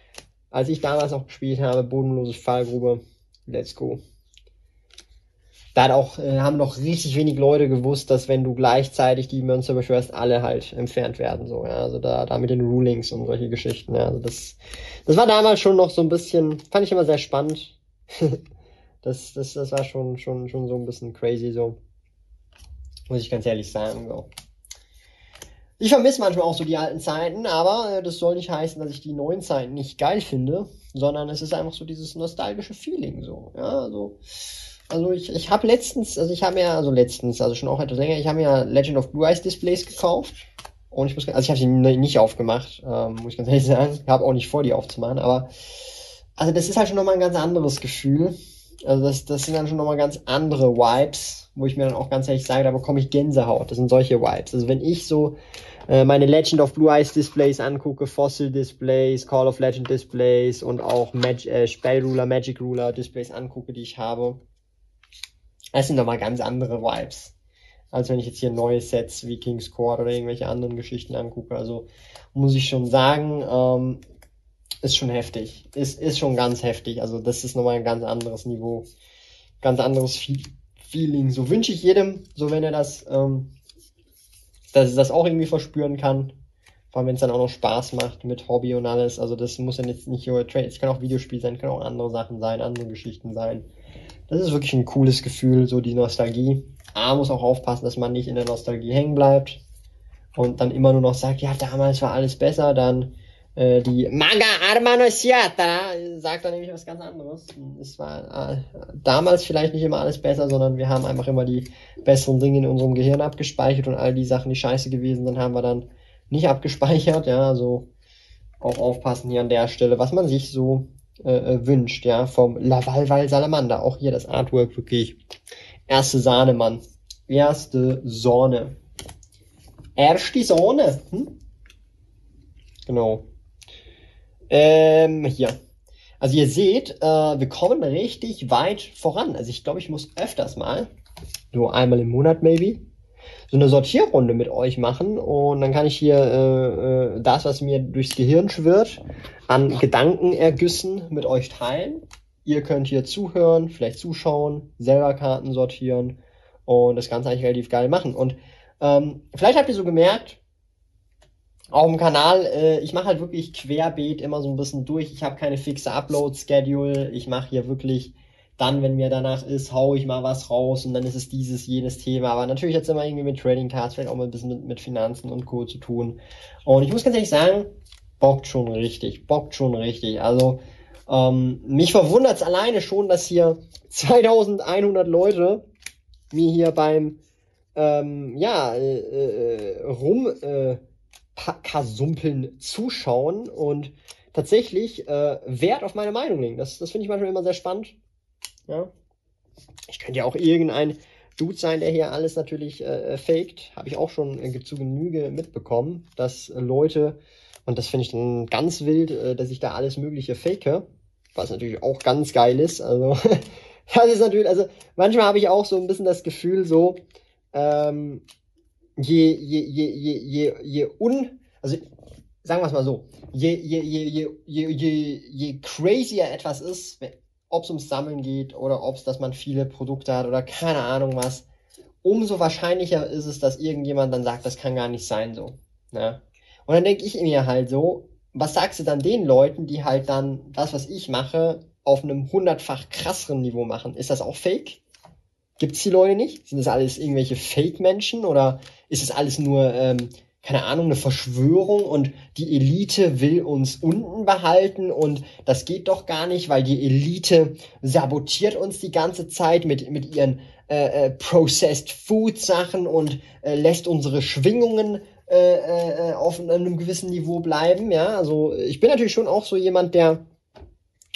als ich damals noch gespielt habe, bodenlose Fallgrube, let's go. Da hat auch, äh, haben noch richtig wenig Leute gewusst, dass wenn du gleichzeitig die Münze beschwörst, alle halt entfernt werden, so, ja. Also da, da mit den Rulings und solche Geschichten, ja. Also das, das war damals schon noch so ein bisschen, fand ich immer sehr spannend. das, das, das war schon, schon, schon so ein bisschen crazy, so. Muss ich ganz ehrlich sagen, so. Ich vermisse manchmal auch so die alten Zeiten, aber äh, das soll nicht heißen, dass ich die neuen Zeiten nicht geil finde, sondern es ist einfach so dieses nostalgische Feeling so. Ja, also, also ich, ich habe letztens, also ich habe ja, also letztens, also schon auch etwas länger, ich habe ja Legend of Blue Eyes Displays gekauft und ich muss, also ich habe sie nicht aufgemacht, ähm, muss ich ganz ehrlich sagen, ich habe auch nicht vor, die aufzumachen, aber also das ist halt schon nochmal ein ganz anderes Gefühl. Also das, das sind dann schon nochmal ganz andere Vibes, wo ich mir dann auch ganz ehrlich sage, da bekomme ich Gänsehaut. Das sind solche Vibes. Also wenn ich so äh, meine Legend of Blue Eyes Displays angucke, Fossil Displays, Call of Legend Displays und auch Mag äh, Spellruler, Magic Ruler Displays angucke, die ich habe, das sind nochmal ganz andere Vibes. Als wenn ich jetzt hier neue Sets wie King's Court oder irgendwelche anderen Geschichten angucke. Also muss ich schon sagen, ähm, ist schon heftig. Ist, ist schon ganz heftig. Also das ist nochmal ein ganz anderes Niveau. Ganz anderes Feeling. So wünsche ich jedem, so wenn er das ähm, dass ich das auch irgendwie verspüren kann. Vor allem, wenn es dann auch noch Spaß macht mit Hobby und alles. Also das muss ja jetzt nicht nur Trade, es kann auch Videospiel sein, kann auch andere Sachen sein, andere Geschichten sein. Das ist wirklich ein cooles Gefühl, so die Nostalgie. A muss auch aufpassen, dass man nicht in der Nostalgie hängen bleibt und dann immer nur noch sagt, ja, damals war alles besser, dann äh, die Maga Armanosiata sagt dann nämlich was ganz anderes. Es war äh, damals vielleicht nicht immer alles besser, sondern wir haben einfach immer die besseren Dinge in unserem Gehirn abgespeichert und all die Sachen, die scheiße gewesen sind, haben wir dann nicht abgespeichert. Ja, also auch aufpassen hier an der Stelle, was man sich so äh, äh wünscht, ja, vom Lavalval Salamander. Auch hier das Artwork wirklich. Erste Sahne, Mann. Erste Sonne. Erste Sonne. Hm? Genau. Ähm, hier. Also ihr seht, äh, wir kommen richtig weit voran. Also ich glaube, ich muss öfters mal, so einmal im Monat maybe, so eine Sortierrunde mit euch machen und dann kann ich hier äh, äh, das, was mir durchs Gehirn schwirrt, an Gedankenergüssen mit euch teilen. Ihr könnt hier zuhören, vielleicht zuschauen, selber Karten sortieren und das Ganze eigentlich relativ geil machen. Und ähm, vielleicht habt ihr so gemerkt, auf dem Kanal, äh, ich mache halt wirklich querbeet immer so ein bisschen durch. Ich habe keine fixe Upload-Schedule. Ich mache hier wirklich dann, wenn mir danach ist, hau ich mal was raus und dann ist es dieses, jenes Thema. Aber natürlich es immer irgendwie mit Trading Cards, vielleicht auch mal ein bisschen mit, mit Finanzen und Co. zu tun. Und ich muss ganz ehrlich sagen, bockt schon richtig, bockt schon richtig. Also ähm, mich verwundert es alleine schon, dass hier 2100 Leute mir hier beim ähm, ja äh, äh, rum äh, zuschauen und tatsächlich äh, Wert auf meine Meinung legen. Das, das finde ich manchmal immer sehr spannend. Ja. Ich könnte ja auch irgendein Dude sein, der hier alles natürlich äh, faked. Habe ich auch schon äh, zu Genüge mitbekommen, dass Leute, und das finde ich dann ganz wild, äh, dass ich da alles Mögliche fake, was natürlich auch ganz geil ist. Also, das ist natürlich, also manchmal habe ich auch so ein bisschen das Gefühl, so, ähm, je, je, je, je, je, je un, also sagen wir es mal so, je, je, je, je, je, je, je crazier etwas ist, ob es ums Sammeln geht oder ob es, dass man viele Produkte hat oder keine Ahnung was, umso wahrscheinlicher ist es, dass irgendjemand dann sagt, das kann gar nicht sein so. Ne? Und dann denke ich mir halt so, was sagst du dann den Leuten, die halt dann das, was ich mache, auf einem hundertfach krasseren Niveau machen? Ist das auch fake? Gibt's die Leute nicht? Sind das alles irgendwelche Fake-Menschen oder ist es alles nur ähm, keine Ahnung, eine Verschwörung und die Elite will uns unten behalten und das geht doch gar nicht, weil die Elite sabotiert uns die ganze Zeit mit, mit ihren äh, äh, Processed Food Sachen und äh, lässt unsere Schwingungen äh, äh, auf einem gewissen Niveau bleiben. Ja, also ich bin natürlich schon auch so jemand, der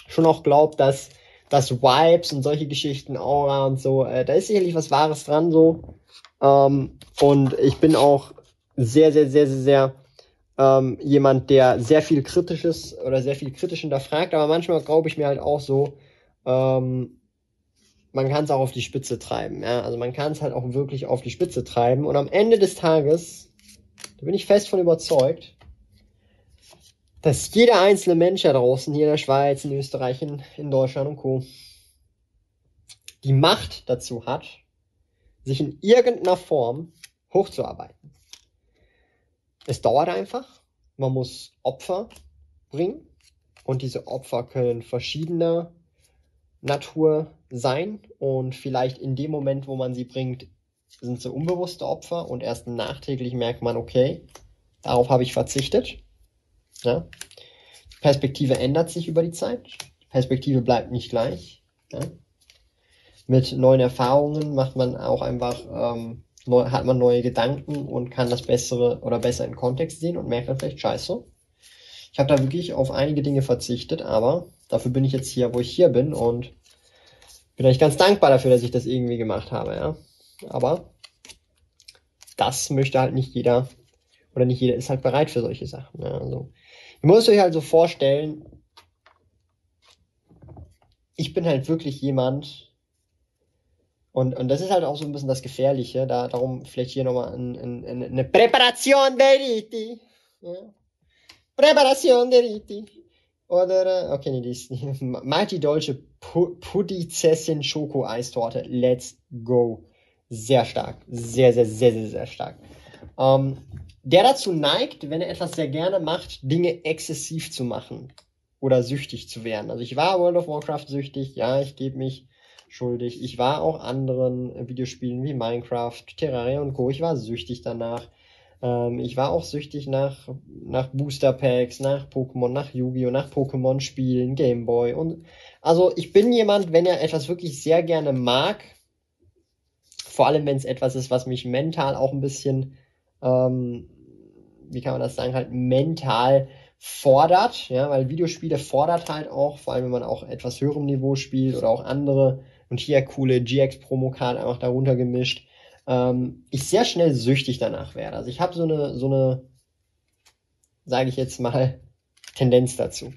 schon auch glaubt, dass dass Vibes und solche Geschichten, Aura und so, äh, da ist sicherlich was Wahres dran so. Ähm, und ich bin auch sehr, sehr, sehr, sehr, sehr ähm, jemand, der sehr viel Kritisches oder sehr viel kritisch hinterfragt, aber manchmal glaube ich mir halt auch so, ähm, man kann es auch auf die Spitze treiben. Ja? Also man kann es halt auch wirklich auf die Spitze treiben. Und am Ende des Tages, da bin ich fest von überzeugt, dass jeder einzelne Mensch da draußen, hier in der Schweiz, in Österreich, in, in Deutschland und Co., die Macht dazu hat, sich in irgendeiner Form hochzuarbeiten. Es dauert einfach. Man muss Opfer bringen. Und diese Opfer können verschiedener Natur sein. Und vielleicht in dem Moment, wo man sie bringt, sind sie unbewusste Opfer. Und erst nachträglich merkt man, okay, darauf habe ich verzichtet. Ja? Die Perspektive ändert sich über die Zeit. Die Perspektive bleibt nicht gleich. Ja? Mit neuen Erfahrungen macht man auch einfach ähm, neu, hat man neue Gedanken und kann das bessere oder besser in Kontext sehen und merkt dann vielleicht scheiße. Ich habe da wirklich auf einige Dinge verzichtet, aber dafür bin ich jetzt hier, wo ich hier bin und bin eigentlich ganz dankbar dafür, dass ich das irgendwie gemacht habe, ja. Aber das möchte halt nicht jeder oder nicht jeder ist halt bereit für solche Sachen. Ja. Also, ihr müsst euch halt so vorstellen, ich bin halt wirklich jemand, und, und das ist halt auch so ein bisschen das Gefährliche. Da, darum vielleicht hier nochmal ein, ein, ein, eine Präparation der Riti. Ja. Präparation der Riti. Oder, okay, nee, die ist nicht. Mighty Deutsche Pudizessin Schoko Eistorte. Let's go. Sehr stark. Sehr, sehr, sehr, sehr, sehr stark. Ähm, der dazu neigt, wenn er etwas sehr gerne macht, Dinge exzessiv zu machen. Oder süchtig zu werden. Also ich war World of Warcraft süchtig. Ja, ich gebe mich schuldig. Ich war auch anderen Videospielen wie Minecraft, Terraria und Co. Ich war süchtig danach. Ähm, ich war auch süchtig nach, nach Booster Packs, nach Pokémon, nach Yu-Gi-Oh!, nach Pokémon-Spielen, Gameboy und, also ich bin jemand, wenn er etwas wirklich sehr gerne mag, vor allem wenn es etwas ist, was mich mental auch ein bisschen, ähm, wie kann man das sagen, halt mental fordert, ja, weil Videospiele fordert halt auch, vor allem wenn man auch etwas höherem Niveau spielt oder auch andere und hier coole GX-Promo-Card einfach darunter gemischt, ähm, ich sehr schnell süchtig danach werde. Also ich habe so eine, so eine, sage ich jetzt mal, Tendenz dazu.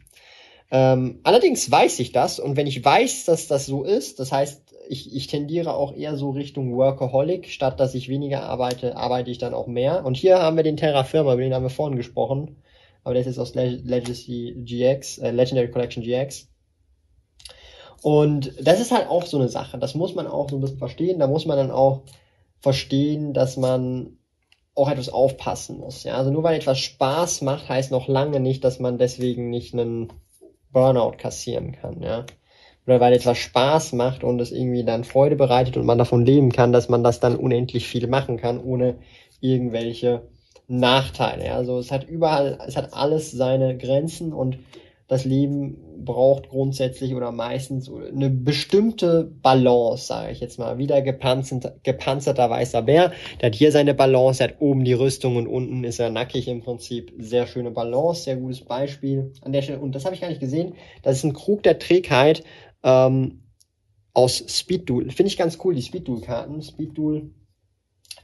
Ähm, allerdings weiß ich das und wenn ich weiß, dass das so ist, das heißt, ich, ich tendiere auch eher so Richtung Workaholic, statt dass ich weniger arbeite, arbeite ich dann auch mehr. Und hier haben wir den Terra Firma, über den haben wir vorhin gesprochen, aber der ist jetzt aus Legacy GX, äh, Legendary Collection GX. Und das ist halt auch so eine Sache. Das muss man auch so ein bisschen verstehen. Da muss man dann auch verstehen, dass man auch etwas aufpassen muss. Ja, also nur weil etwas Spaß macht, heißt noch lange nicht, dass man deswegen nicht einen Burnout kassieren kann. Ja, oder weil etwas Spaß macht und es irgendwie dann Freude bereitet und man davon leben kann, dass man das dann unendlich viel machen kann, ohne irgendwelche Nachteile. Also es hat überall, es hat alles seine Grenzen und das Leben braucht grundsätzlich oder meistens eine bestimmte Balance, sage ich jetzt mal. Wieder gepanzerter, gepanzerter weißer Bär. Der hat hier seine Balance, der hat oben die Rüstung und unten ist er nackig im Prinzip. Sehr schöne Balance, sehr gutes Beispiel an der Stelle. Und das habe ich gar nicht gesehen. Das ist ein Krug der Trägheit ähm, aus Speed Duel. Finde ich ganz cool, die Speed Duel Karten. Speed Duel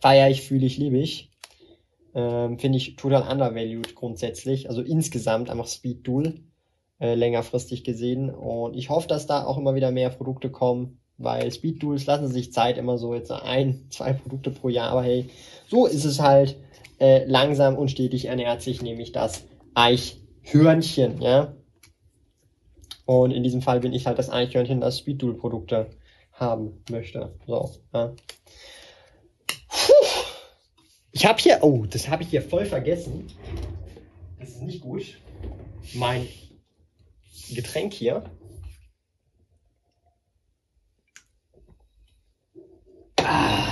feiere ich, fühle ich, liebe ich. Ähm, Finde ich total undervalued grundsätzlich. Also insgesamt einfach Speed Duel äh, längerfristig gesehen. Und ich hoffe, dass da auch immer wieder mehr Produkte kommen, weil Speed Duels lassen sich Zeit immer so jetzt ein, zwei Produkte pro Jahr. Aber hey, so ist es halt. Äh, langsam und stetig ernährt sich nämlich das Eichhörnchen, ja. Und in diesem Fall bin ich halt das Eichhörnchen, das Speed Duel Produkte haben möchte. So, ja. Ich habe hier, oh, das habe ich hier voll vergessen. Das ist nicht gut. Mein Getränk hier. Ah.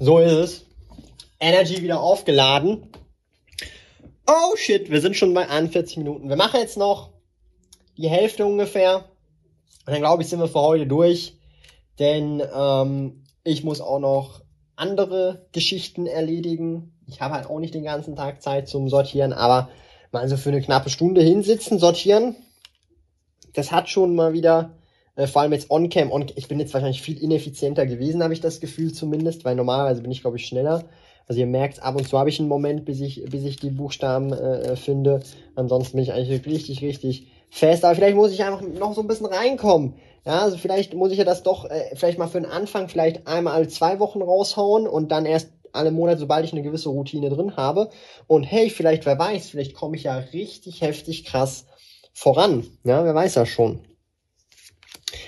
So ist es. Energy wieder aufgeladen. Oh shit, wir sind schon bei 41 Minuten. Wir machen jetzt noch die Hälfte ungefähr. Und dann glaube ich, sind wir für heute durch. Denn ähm, ich muss auch noch andere Geschichten erledigen. Ich habe halt auch nicht den ganzen Tag Zeit zum Sortieren, aber mal so für eine knappe Stunde hinsitzen, sortieren. Das hat schon mal wieder, äh, vor allem jetzt on-cam, on ich bin jetzt wahrscheinlich viel ineffizienter gewesen, habe ich das Gefühl zumindest, weil normalerweise bin ich, glaube ich, schneller. Also ihr merkt, ab und zu habe ich einen Moment, bis ich, bis ich die Buchstaben äh, finde. Ansonsten bin ich eigentlich richtig, richtig fest. Aber vielleicht muss ich einfach noch so ein bisschen reinkommen. Ja, also vielleicht muss ich ja das doch äh, vielleicht mal für den Anfang vielleicht einmal alle zwei Wochen raushauen und dann erst alle Monate, sobald ich eine gewisse Routine drin habe. Und hey, vielleicht, wer weiß, vielleicht komme ich ja richtig heftig krass voran. Ja, wer weiß ja schon.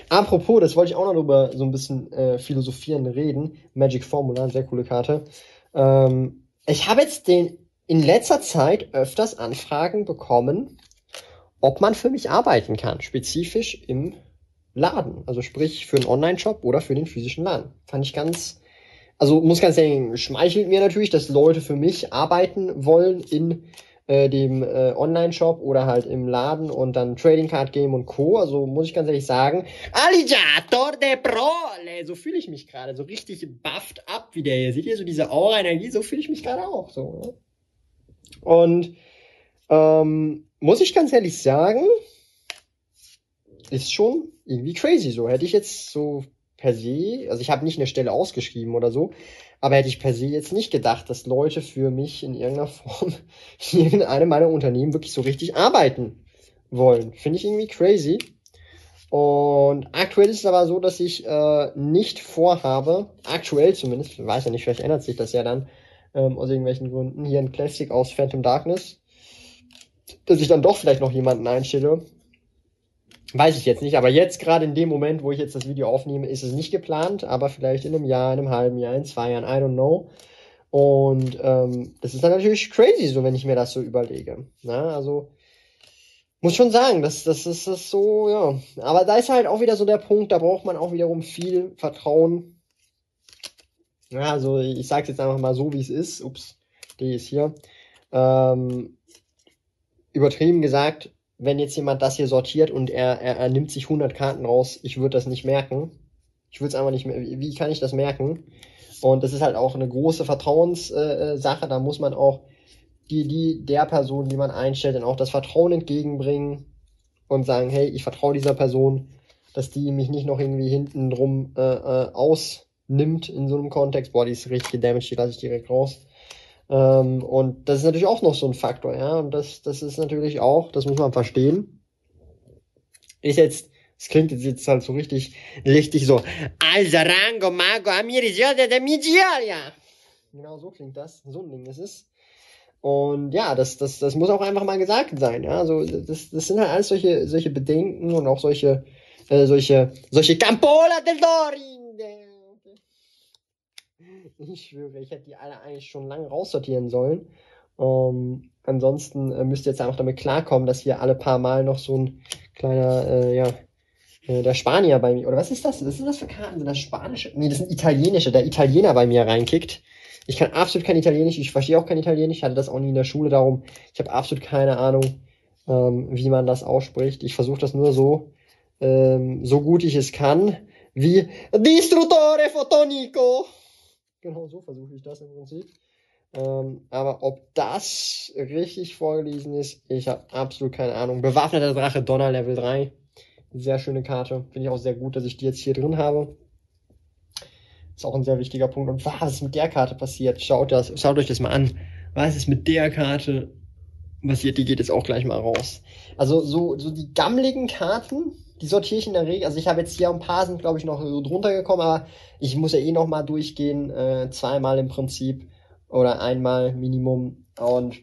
Apropos, das wollte ich auch noch drüber so ein bisschen äh, philosophieren, reden. Magic Formula, sehr coole Karte. Ähm, ich habe jetzt den in letzter Zeit öfters Anfragen bekommen, ob man für mich arbeiten kann, spezifisch im Laden. Also sprich für einen Online-Shop oder für den physischen Laden. Fand ich ganz, also muss ganz sagen, schmeichelt mir natürlich, dass Leute für mich arbeiten wollen in äh, dem äh, Online-Shop oder halt im Laden und dann Trading Card Game und Co. Also muss ich ganz ehrlich sagen, Alligator de Prole, so fühle ich mich gerade, so richtig bufft ab wie der hier. Seht ihr so diese Aura-Energie, so fühle ich mich gerade auch so. Ne? Und ähm, muss ich ganz ehrlich sagen, ist schon irgendwie crazy so. Hätte ich jetzt so per se, also ich habe nicht eine Stelle ausgeschrieben oder so, aber hätte ich per se jetzt nicht gedacht, dass Leute für mich in irgendeiner Form in irgendeinem meiner Unternehmen wirklich so richtig arbeiten wollen. Finde ich irgendwie crazy. Und aktuell ist es aber so, dass ich äh, nicht vorhabe, aktuell zumindest, weiß ja nicht, vielleicht ändert sich das ja dann, ähm, aus irgendwelchen Gründen, hier ein Classic aus Phantom Darkness, dass ich dann doch vielleicht noch jemanden einstelle, Weiß ich jetzt nicht, aber jetzt gerade in dem Moment, wo ich jetzt das Video aufnehme, ist es nicht geplant, aber vielleicht in einem Jahr, in einem halben Jahr, in zwei Jahren, I don't know. Und ähm, das ist dann natürlich crazy, so wenn ich mir das so überlege. Na, ne? also muss schon sagen, das, das ist das so, ja. Aber da ist halt auch wieder so der Punkt, da braucht man auch wiederum viel Vertrauen. Ja, also ich sag's jetzt einfach mal so, wie es ist. Ups, die ist hier. Ähm, übertrieben gesagt, wenn jetzt jemand das hier sortiert und er, er, er nimmt sich 100 Karten raus, ich würde das nicht merken. Ich würde es einfach nicht mehr, wie kann ich das merken? Und das ist halt auch eine große Vertrauenssache, äh, da muss man auch die, die, der Person, die man einstellt, dann auch das Vertrauen entgegenbringen und sagen, hey, ich vertraue dieser Person, dass die mich nicht noch irgendwie hinten drum äh, äh, ausnimmt in so einem Kontext. Boah, die ist richtig gedamaged, die lasse ich direkt raus. Ähm, und das ist natürlich auch noch so ein Faktor, ja. Und das, das ist natürlich auch, das muss man verstehen. Ist jetzt, es klingt jetzt, halt so richtig, richtig so. Alzarango Mago Amirisiosa de Migiaria. Genau so klingt das. So ein Ding ist es. Und ja, das, das, das muss auch einfach mal gesagt sein. Ja? Also das, das sind halt alles solche, solche Bedenken und auch solche äh, solche, solche Campola del Dorin. Ich schwöre, ich hätte die alle eigentlich schon lange raussortieren sollen. Ähm, ansonsten äh, müsst ihr jetzt einfach damit klarkommen, dass hier alle paar Mal noch so ein kleiner, äh, ja, äh, der Spanier bei mir, oder was ist das? Was sind das für Karten? Sind das spanische? Nee, das sind italienische, der Italiener bei mir reinkickt. Ich kann absolut kein Italienisch, ich verstehe auch kein Italienisch, ich hatte das auch nie in der Schule, darum, ich habe absolut keine Ahnung, ähm, wie man das ausspricht. Ich versuche das nur so, ähm, so gut ich es kann, wie Distruttore Fotonico. Genau so versuche ich das im Prinzip. Ähm, aber ob das richtig vorgelesen ist, ich habe absolut keine Ahnung. Bewaffneter Drache Donner Level 3. Sehr schöne Karte. Finde ich auch sehr gut, dass ich die jetzt hier drin habe. Ist auch ein sehr wichtiger Punkt. Und was ist mit der Karte passiert? Schaut, das, schaut euch das mal an. Was ist mit der Karte passiert? Die geht jetzt auch gleich mal raus. Also so, so die gammeligen Karten, die sortiere ich in der Regel. Also ich habe jetzt hier ein paar sind, glaube ich, noch so drunter gekommen, aber ich muss ja eh noch mal durchgehen. Äh, zweimal im Prinzip. Oder einmal Minimum. Und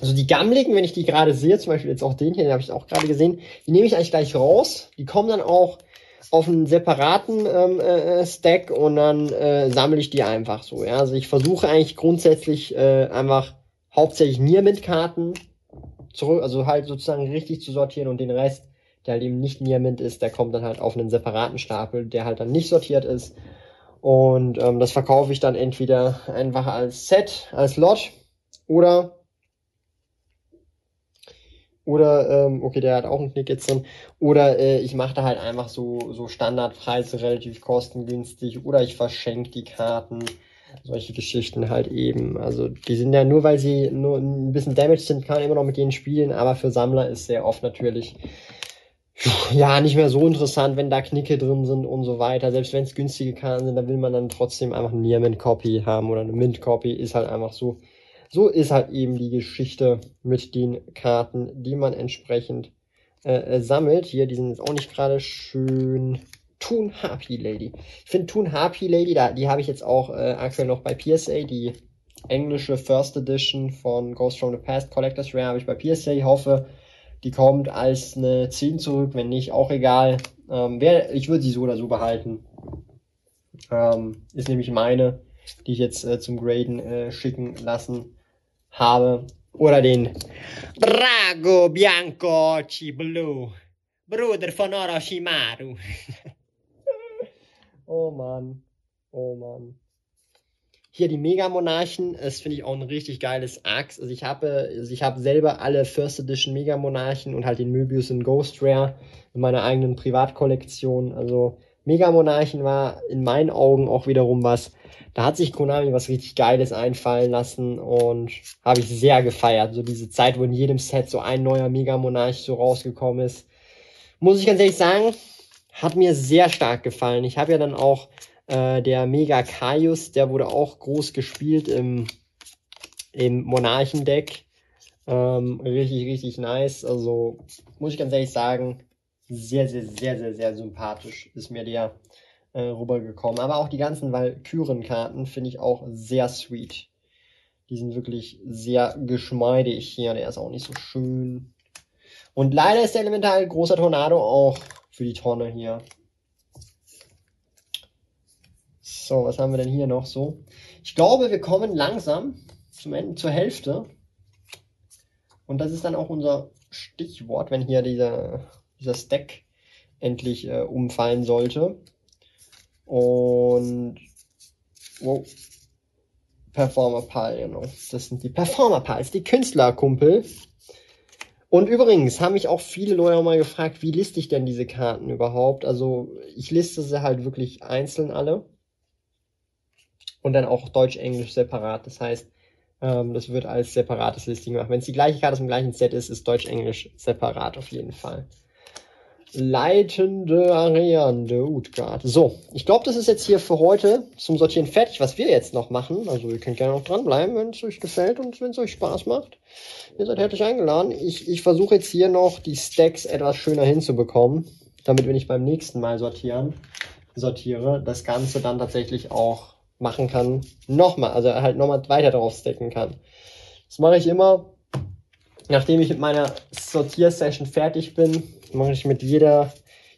also die gammeligen, wenn ich die gerade sehe, zum Beispiel jetzt auch den hier, den habe ich auch gerade gesehen, die nehme ich eigentlich gleich raus. Die kommen dann auch auf einen separaten ähm, äh, Stack und dann äh, sammle ich die einfach so. Ja? Also ich versuche eigentlich grundsätzlich äh, einfach hauptsächlich Nearmint-Karten zurück, also halt sozusagen richtig zu sortieren und den Rest, der halt eben nicht Nearmint ist, der kommt dann halt auf einen separaten Stapel, der halt dann nicht sortiert ist. Und ähm, das verkaufe ich dann entweder einfach als Set, als Lot oder oder, ähm, okay, der hat auch einen Knick jetzt drin. Oder äh, ich mache da halt einfach so, so Standardpreise relativ kostengünstig. Oder ich verschenke die Karten. Solche Geschichten halt eben. Also die sind ja nur, weil sie nur ein bisschen damaged sind, kann man immer noch mit denen spielen. Aber für Sammler ist sehr oft natürlich ja, nicht mehr so interessant, wenn da Knicke drin sind und so weiter. Selbst wenn es günstige Karten sind, da will man dann trotzdem einfach eine Near-Mint-Copy haben oder eine Mint-Copy. Ist halt einfach so. So ist halt eben die Geschichte mit den Karten, die man entsprechend äh, äh sammelt. Hier, die sind jetzt auch nicht gerade schön. Toon Harpy Lady. Ich finde Toon Harpy Lady, da, die habe ich jetzt auch äh, aktuell noch bei PSA. Die englische First Edition von Ghost from the Past Collectors Rare habe ich bei PSA. Ich hoffe, die kommt als eine 10 zurück. Wenn nicht, auch egal. Ähm, wer, ich würde sie so oder so behalten. Ähm, ist nämlich meine, die ich jetzt äh, zum Graden äh, schicken lassen habe. Oder den Drago Bianco Occhi Blue, Bruder von Orochimaru. oh Mann, oh Mann. Hier die Mega-Monarchen, das finde ich auch ein richtig geiles Axe. Also ich habe, also ich habe selber alle First Edition Mega-Monarchen und halt den Möbius in Ghost Rare in meiner eigenen Privatkollektion. Also Mega-Monarchen war in meinen Augen auch wiederum was, da hat sich Konami was richtig Geiles einfallen lassen und habe ich sehr gefeiert. So diese Zeit, wo in jedem Set so ein neuer Mega Monarch so rausgekommen ist. Muss ich ganz ehrlich sagen, hat mir sehr stark gefallen. Ich habe ja dann auch äh, der Mega Kaius, der wurde auch groß gespielt im, im Monarchendeck. Ähm, richtig, richtig nice. Also muss ich ganz ehrlich sagen, sehr, sehr, sehr, sehr, sehr sympathisch ist mir der äh, rübergekommen. Aber auch die ganzen Valkyren-Karten finde ich auch sehr sweet. Die sind wirklich sehr geschmeidig hier. Der ist auch nicht so schön. Und leider ist der Elemental großer Tornado auch für die Tonne hier. So, was haben wir denn hier noch so? Ich glaube, wir kommen langsam zum Ende, zur Hälfte. Und das ist dann auch unser Stichwort, wenn hier dieser, dieser Stack endlich äh, umfallen sollte. Und wow, Performer Pal, genau. Das sind die Performer Pals, die Künstlerkumpel. Und übrigens haben mich auch viele Leute auch mal gefragt, wie liste ich denn diese Karten überhaupt? Also ich liste sie halt wirklich einzeln alle. Und dann auch Deutsch-Englisch separat. Das heißt, ähm, das wird als separates Listing gemacht. Wenn es die gleiche Karte dem gleichen Set ist, ist Deutsch-Englisch separat auf jeden Fall. Leitende Ariane Utgard. So, ich glaube, das ist jetzt hier für heute zum Sortieren fertig, was wir jetzt noch machen. Also ihr könnt gerne noch dranbleiben, wenn es euch gefällt und wenn es euch Spaß macht. Ihr seid herzlich eingeladen. Ich, ich versuche jetzt hier noch die Stacks etwas schöner hinzubekommen, damit wenn ich beim nächsten Mal sortieren, sortiere, das Ganze dann tatsächlich auch machen kann. Nochmal, also halt nochmal weiter drauf stacken kann. Das mache ich immer, nachdem ich mit meiner Sortiersession fertig bin, mache ich mit jeder,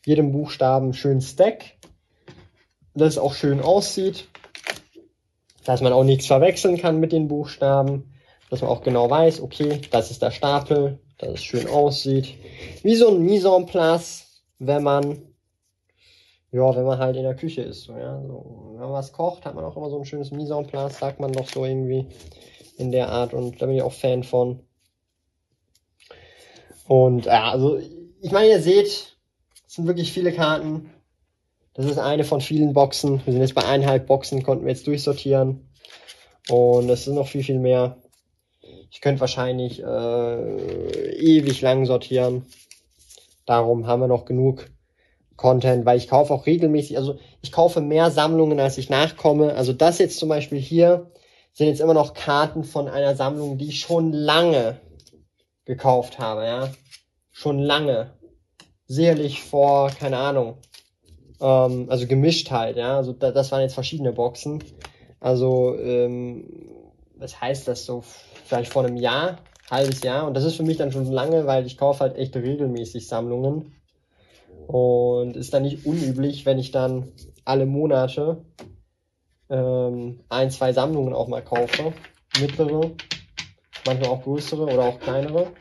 jedem Buchstaben schönen Stack, dass es auch schön aussieht, dass man auch nichts verwechseln kann mit den Buchstaben, dass man auch genau weiß, okay, das ist der Stapel, dass es schön aussieht. Wie so ein Mise en place, wenn man ja, wenn man halt in der Küche ist. So, ja. so, wenn man was kocht, hat man auch immer so ein schönes Mise en place, sagt man doch so irgendwie in der Art. Und da bin ich auch Fan von. Und ja, also ich meine, ihr seht, es sind wirklich viele Karten. Das ist eine von vielen Boxen. Wir sind jetzt bei eineinhalb Boxen, konnten wir jetzt durchsortieren. Und es sind noch viel, viel mehr. Ich könnte wahrscheinlich äh, ewig lang sortieren. Darum haben wir noch genug Content, weil ich kaufe auch regelmäßig, also ich kaufe mehr Sammlungen, als ich nachkomme. Also das jetzt zum Beispiel hier sind jetzt immer noch Karten von einer Sammlung, die ich schon lange gekauft habe, ja. Schon lange. Sicherlich vor, keine Ahnung. Ähm, also gemischt halt, ja. Also da, das waren jetzt verschiedene Boxen. Also, ähm, was heißt das so? Vielleicht vor einem Jahr, halbes Jahr. Und das ist für mich dann schon lange, weil ich kaufe halt echt regelmäßig Sammlungen. Und ist dann nicht unüblich, wenn ich dann alle Monate ähm, ein, zwei Sammlungen auch mal kaufe. Mittlere, manchmal auch größere oder auch kleinere.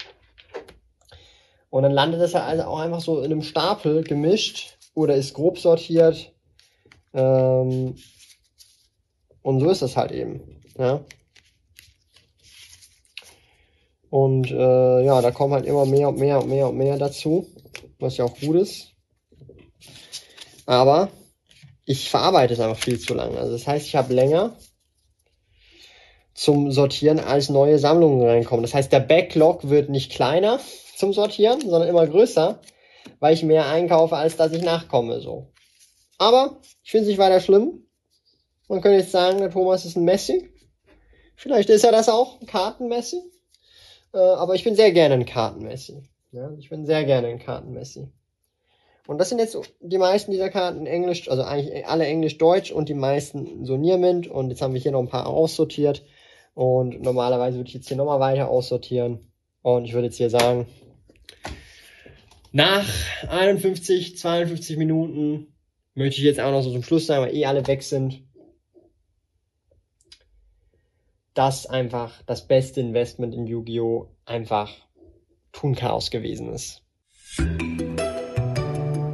Und dann landet das ja also auch einfach so in einem Stapel gemischt oder ist grob sortiert. Ähm, und so ist das halt eben. Ja. Und äh, ja, da kommen halt immer mehr und mehr und mehr und mehr dazu, was ja auch gut ist. Aber ich verarbeite es einfach viel zu lange. Also das heißt, ich habe länger zum Sortieren als neue Sammlungen reinkommen. Das heißt, der Backlog wird nicht kleiner zum Sortieren, sondern immer größer, weil ich mehr einkaufe, als dass ich nachkomme. So. Aber ich finde es nicht weiter schlimm. Man könnte jetzt sagen, der Thomas ist ein Messi. Vielleicht ist er das auch, ein Kartenmessi. Äh, aber ich bin sehr gerne ein Kartenmessi. Ja, ich bin sehr gerne ein Kartenmessi. Und das sind jetzt die meisten dieser Karten Englisch, also eigentlich alle Englisch-Deutsch und die meisten so Niermint. Und jetzt haben wir hier noch ein paar aussortiert. Und normalerweise würde ich jetzt hier nochmal weiter aussortieren. Und ich würde jetzt hier sagen, nach 51, 52 Minuten möchte ich jetzt auch noch so zum Schluss sagen, weil eh alle weg sind, dass einfach das beste Investment in Yu-Gi-Oh! einfach Tun Chaos gewesen ist.